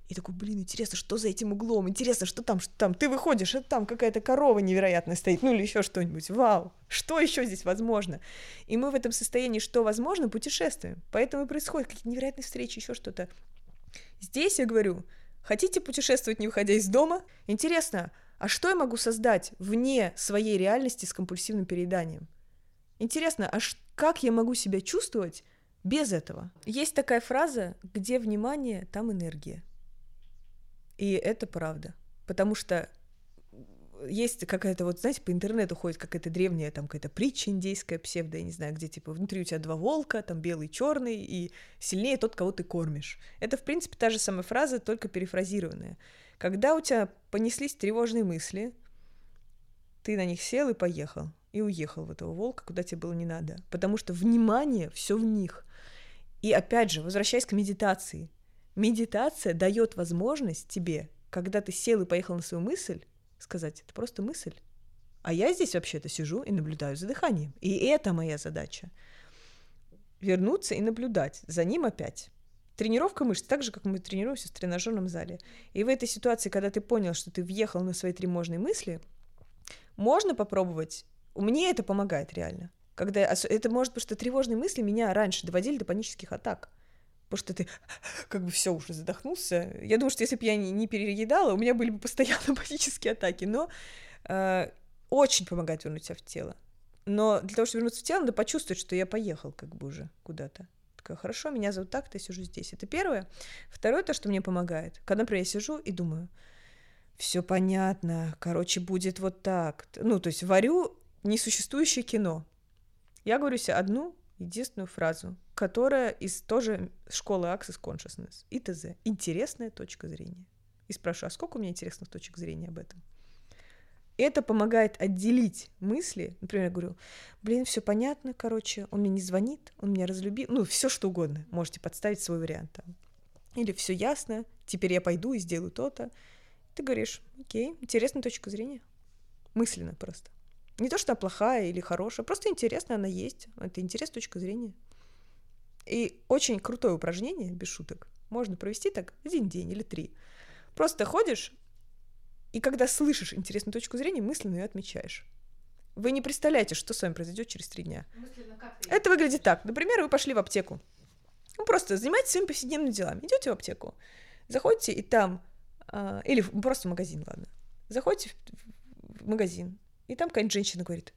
и такой, блин, интересно, что за этим углом? Интересно, что там, что там? Ты выходишь, это там какая-то корова невероятная стоит, ну или еще что-нибудь. Вау, что еще здесь возможно? И мы в этом состоянии, что возможно, путешествуем. Поэтому и происходят какие-то невероятные встречи, еще что-то. Здесь я говорю, хотите путешествовать, не выходя из дома? Интересно, а что я могу создать вне своей реальности с компульсивным перееданием? Интересно, а как я могу себя чувствовать без этого? Есть такая фраза, где внимание, там энергия. И это правда. Потому что есть какая-то, вот, знаете, по интернету ходит какая-то древняя там какая-то притча индейская, псевдо, я не знаю, где, типа, внутри у тебя два волка, там белый, черный, и сильнее тот, кого ты кормишь. Это, в принципе, та же самая фраза, только перефразированная. Когда у тебя понеслись тревожные мысли, ты на них сел и поехал и уехал в этого волка, куда тебе было не надо. Потому что внимание все в них. И опять же, возвращаясь к медитации, медитация дает возможность тебе, когда ты сел и поехал на свою мысль, сказать, это просто мысль. А я здесь вообще-то сижу и наблюдаю за дыханием. И это моя задача. Вернуться и наблюдать за ним опять. Тренировка мышц, так же, как мы тренируемся в тренажерном зале. И в этой ситуации, когда ты понял, что ты въехал на свои тревожные мысли, можно попробовать мне это помогает реально. Когда это может быть, что тревожные мысли меня раньше доводили до панических атак. Потому что ты [LAUGHS] как бы все уже задохнулся. Я думаю, что если бы я не, не переедала, у меня были бы постоянно [LAUGHS] панические атаки. Но э, очень помогает вернуть себя в тело. Но для того, чтобы вернуться в тело, надо почувствовать, что я поехал как бы уже куда-то. Такая, хорошо, меня зовут так, я сижу здесь. Это первое. Второе, то, что мне помогает. Когда, например, я сижу и думаю, все понятно, короче, будет вот так. Ну, то есть варю несуществующее кино. Я говорю себе одну единственную фразу, которая из тоже школы Access Consciousness, ИТЗ, интересная точка зрения. И спрашиваю, а сколько у меня интересных точек зрения об этом? Это помогает отделить мысли. Например, я говорю, блин, все понятно, короче, он мне не звонит, он меня разлюбил, ну, все что угодно, можете подставить свой вариант там. Или все ясно, теперь я пойду и сделаю то-то. Ты говоришь, окей, интересная точка зрения. Мысленно просто. Не то, что она плохая или хорошая, просто интересная она есть. Это интересная точка зрения. И очень крутое упражнение, без шуток, можно провести так один день или три. Просто ходишь, и когда слышишь интересную точку зрения, мысленно ее отмечаешь. Вы не представляете, что с вами произойдет через три дня. Это выглядит так. Например, вы пошли в аптеку. Ну, просто занимайтесь своими повседневными делами. Идете в аптеку, заходите, и там... Э, или просто в магазин, ладно. Заходите в, в магазин, и там какая-нибудь женщина говорит,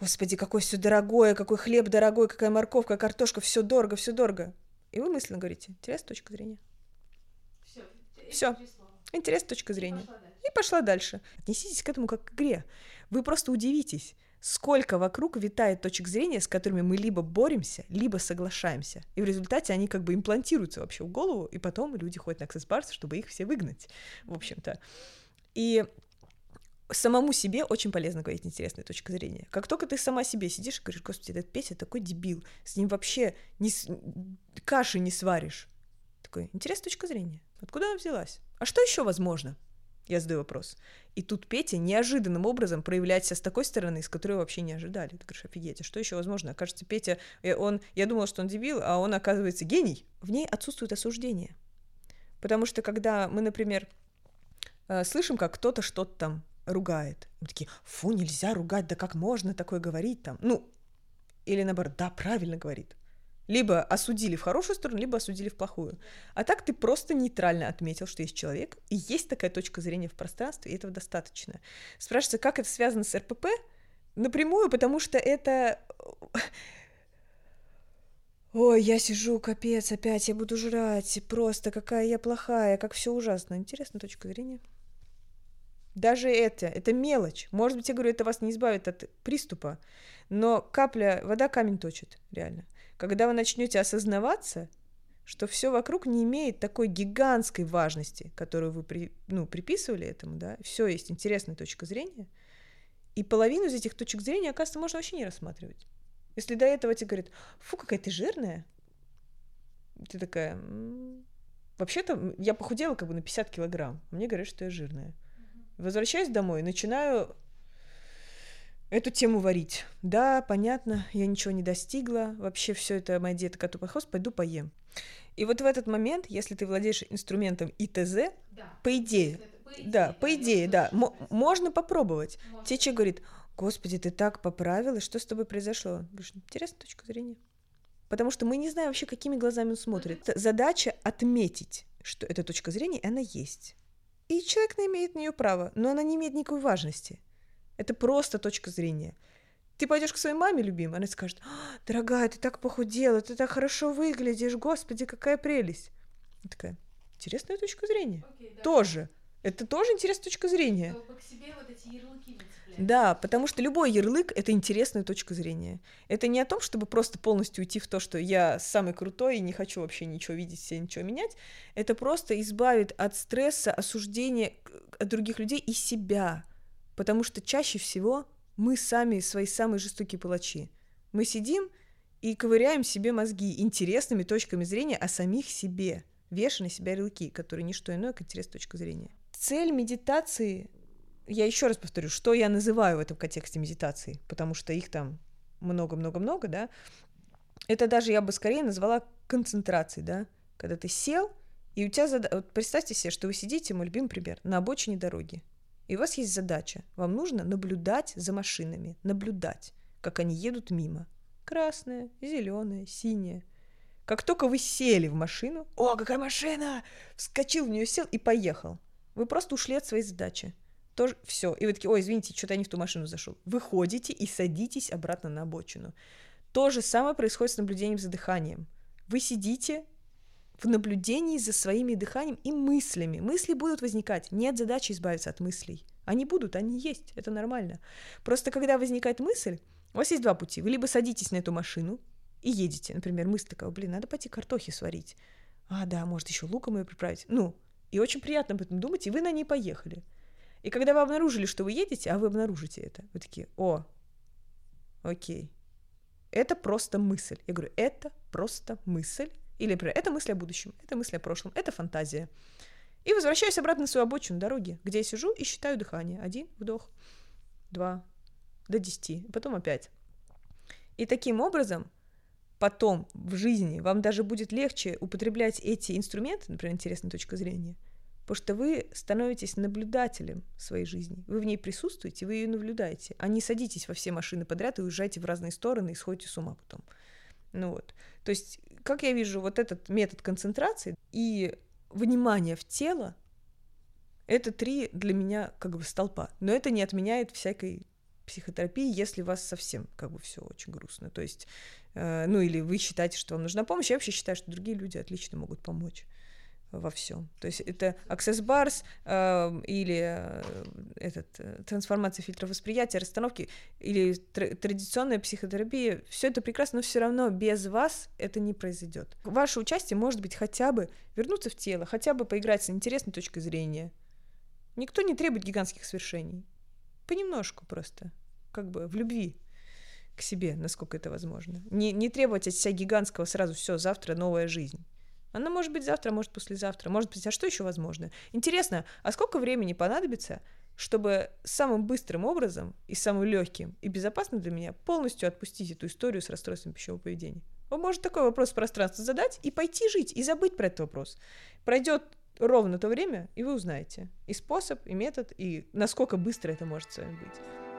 Господи, какое все дорогое, какой хлеб дорогой, какая морковка, картошка, все дорого, все дорого. И вы мысленно говорите, интересная точка зрения. Все. Все. Интересная точка зрения. Пошла и пошла дальше. Отнеситесь к этому как к игре. Вы просто удивитесь, сколько вокруг витает точек зрения, с которыми мы либо боремся, либо соглашаемся. И в результате они как бы имплантируются вообще в голову, и потом люди ходят на аксесс чтобы их все выгнать, в общем-то. И самому себе очень полезно говорить интересная точка зрения. Как только ты сама себе сидишь и говоришь, господи, этот Петя такой дебил, с ним вообще не с... каши не сваришь. Такой, интересная точка зрения. Откуда она взялась? А что еще возможно? Я задаю вопрос. И тут Петя неожиданным образом проявляет себя с такой стороны, с которой вообще не ожидали. Ты говоришь, офигеть, а что еще возможно? Окажется, Петя, э, он, я думала, что он дебил, а он, оказывается, гений. В ней отсутствует осуждение. Потому что когда мы, например, э, слышим, как кто-то что-то там ругает. Мы такие, фу, нельзя ругать, да как можно такое говорить там? Ну, или наоборот, да, правильно говорит. Либо осудили в хорошую сторону, либо осудили в плохую. А так ты просто нейтрально отметил, что есть человек, и есть такая точка зрения в пространстве, и этого достаточно. Спрашивается, как это связано с РПП? Напрямую, потому что это... [SNIFFS] Ой, я сижу, капец, опять я буду жрать, просто какая я плохая, как все ужасно. Интересная точка зрения. Даже это, это мелочь. Может быть, я говорю, это вас не избавит от приступа, но капля, вода камень точит, реально. Когда вы начнете осознаваться, что все вокруг не имеет такой гигантской важности, которую вы при, ну, приписывали этому, да, все есть интересная точка зрения, и половину из этих точек зрения, оказывается, можно вообще не рассматривать. Если до этого тебе говорят, фу, какая ты жирная, ты такая, вообще-то я похудела как бы на 50 килограмм, мне говорят, что я жирная. Возвращаюсь домой, начинаю эту тему варить. Да, понятно, я ничего не достигла, вообще все это моя диета коту под хвост, пойду поем. И вот в этот момент, если ты владеешь инструментом ИТЗ, да. по идее, по идее да, по идее, да, м- можно попробовать. Можно. Тебе человек говорит, господи, ты так поправилась, что с тобой произошло? Говоришь, интересная точка зрения. Потому что мы не знаем вообще, какими глазами он смотрит. Задача отметить, что эта точка зрения, она есть. И человек не имеет на нее права, но она не имеет никакой важности. Это просто точка зрения. Ты пойдешь к своей маме, любимой, она скажет, «А, дорогая, ты так похудела, ты так хорошо выглядишь, господи, какая прелесть. И такая, интересная точка зрения. Okay, да. Тоже. Это тоже интересная точка зрения. Чтобы к себе вот эти ярлыки да, потому что любой ярлык — это интересная точка зрения. Это не о том, чтобы просто полностью уйти в то, что я самый крутой и не хочу вообще ничего видеть, себе ничего менять. Это просто избавит от стресса, осуждения от других людей и себя. Потому что чаще всего мы сами свои самые жестокие палачи. Мы сидим и ковыряем себе мозги интересными точками зрения о самих себе, вешая на себя ярлыки, которые не что иное, как интересная точка зрения. Цель медитации я еще раз повторю, что я называю в этом контексте медитации, потому что их там много-много-много, да, это даже я бы скорее назвала концентрацией, да, когда ты сел, и у тебя задача... Вот представьте себе, что вы сидите, мой любимый пример, на обочине дороги, и у вас есть задача, вам нужно наблюдать за машинами, наблюдать, как они едут мимо. Красная, зеленая, синяя. Как только вы сели в машину, о, какая машина! Вскочил в нее, сел и поехал. Вы просто ушли от своей задачи тоже все. И вы такие, ой, извините, что-то я не в ту машину зашел. Выходите и садитесь обратно на обочину. То же самое происходит с наблюдением за дыханием. Вы сидите в наблюдении за своими дыханием и мыслями. Мысли будут возникать. Нет задачи избавиться от мыслей. Они будут, они есть, это нормально. Просто когда возникает мысль, у вас есть два пути. Вы либо садитесь на эту машину и едете, например, мысль такая, блин, надо пойти картохи сварить. А, да, может, еще луком ее приправить. Ну, и очень приятно об этом думать, и вы на ней поехали. И когда вы обнаружили, что вы едете, а вы обнаружите это, вы такие, о, окей, это просто мысль. Я говорю, это просто мысль. Или, например, это мысль о будущем, это мысль о прошлом, это фантазия. И возвращаюсь обратно на свою обочину дороги, где я сижу и считаю дыхание. Один вдох, два, до десяти, потом опять. И таким образом потом в жизни вам даже будет легче употреблять эти инструменты, например, интересная точка зрения, потому что вы становитесь наблюдателем своей жизни. Вы в ней присутствуете, вы ее наблюдаете, а не садитесь во все машины подряд и уезжаете в разные стороны и сходите с ума потом. Ну вот. То есть, как я вижу, вот этот метод концентрации и внимания в тело, это три для меня как бы столпа. Но это не отменяет всякой психотерапии, если у вас совсем как бы все очень грустно. То есть, э, ну или вы считаете, что вам нужна помощь, я вообще считаю, что другие люди отлично могут помочь во всем. То есть это Access Bars э, или э, этот, э, трансформация фильтров восприятия, расстановки или тр- традиционная психотерапия. Все это прекрасно, но все равно без вас это не произойдет. Ваше участие может быть хотя бы вернуться в тело, хотя бы поиграть с интересной точкой зрения. Никто не требует гигантских свершений. Понемножку просто как бы в любви к себе, насколько это возможно. Не, не требовать от себя гигантского сразу все, завтра новая жизнь. Она может быть завтра, может послезавтра, может быть, а что еще возможно? Интересно, а сколько времени понадобится, чтобы самым быстрым образом и самым легким и безопасным для меня полностью отпустить эту историю с расстройством пищевого поведения? Он может такой вопрос в пространство задать и пойти жить, и забыть про этот вопрос. Пройдет ровно то время, и вы узнаете и способ, и метод, и насколько быстро это может с вами быть.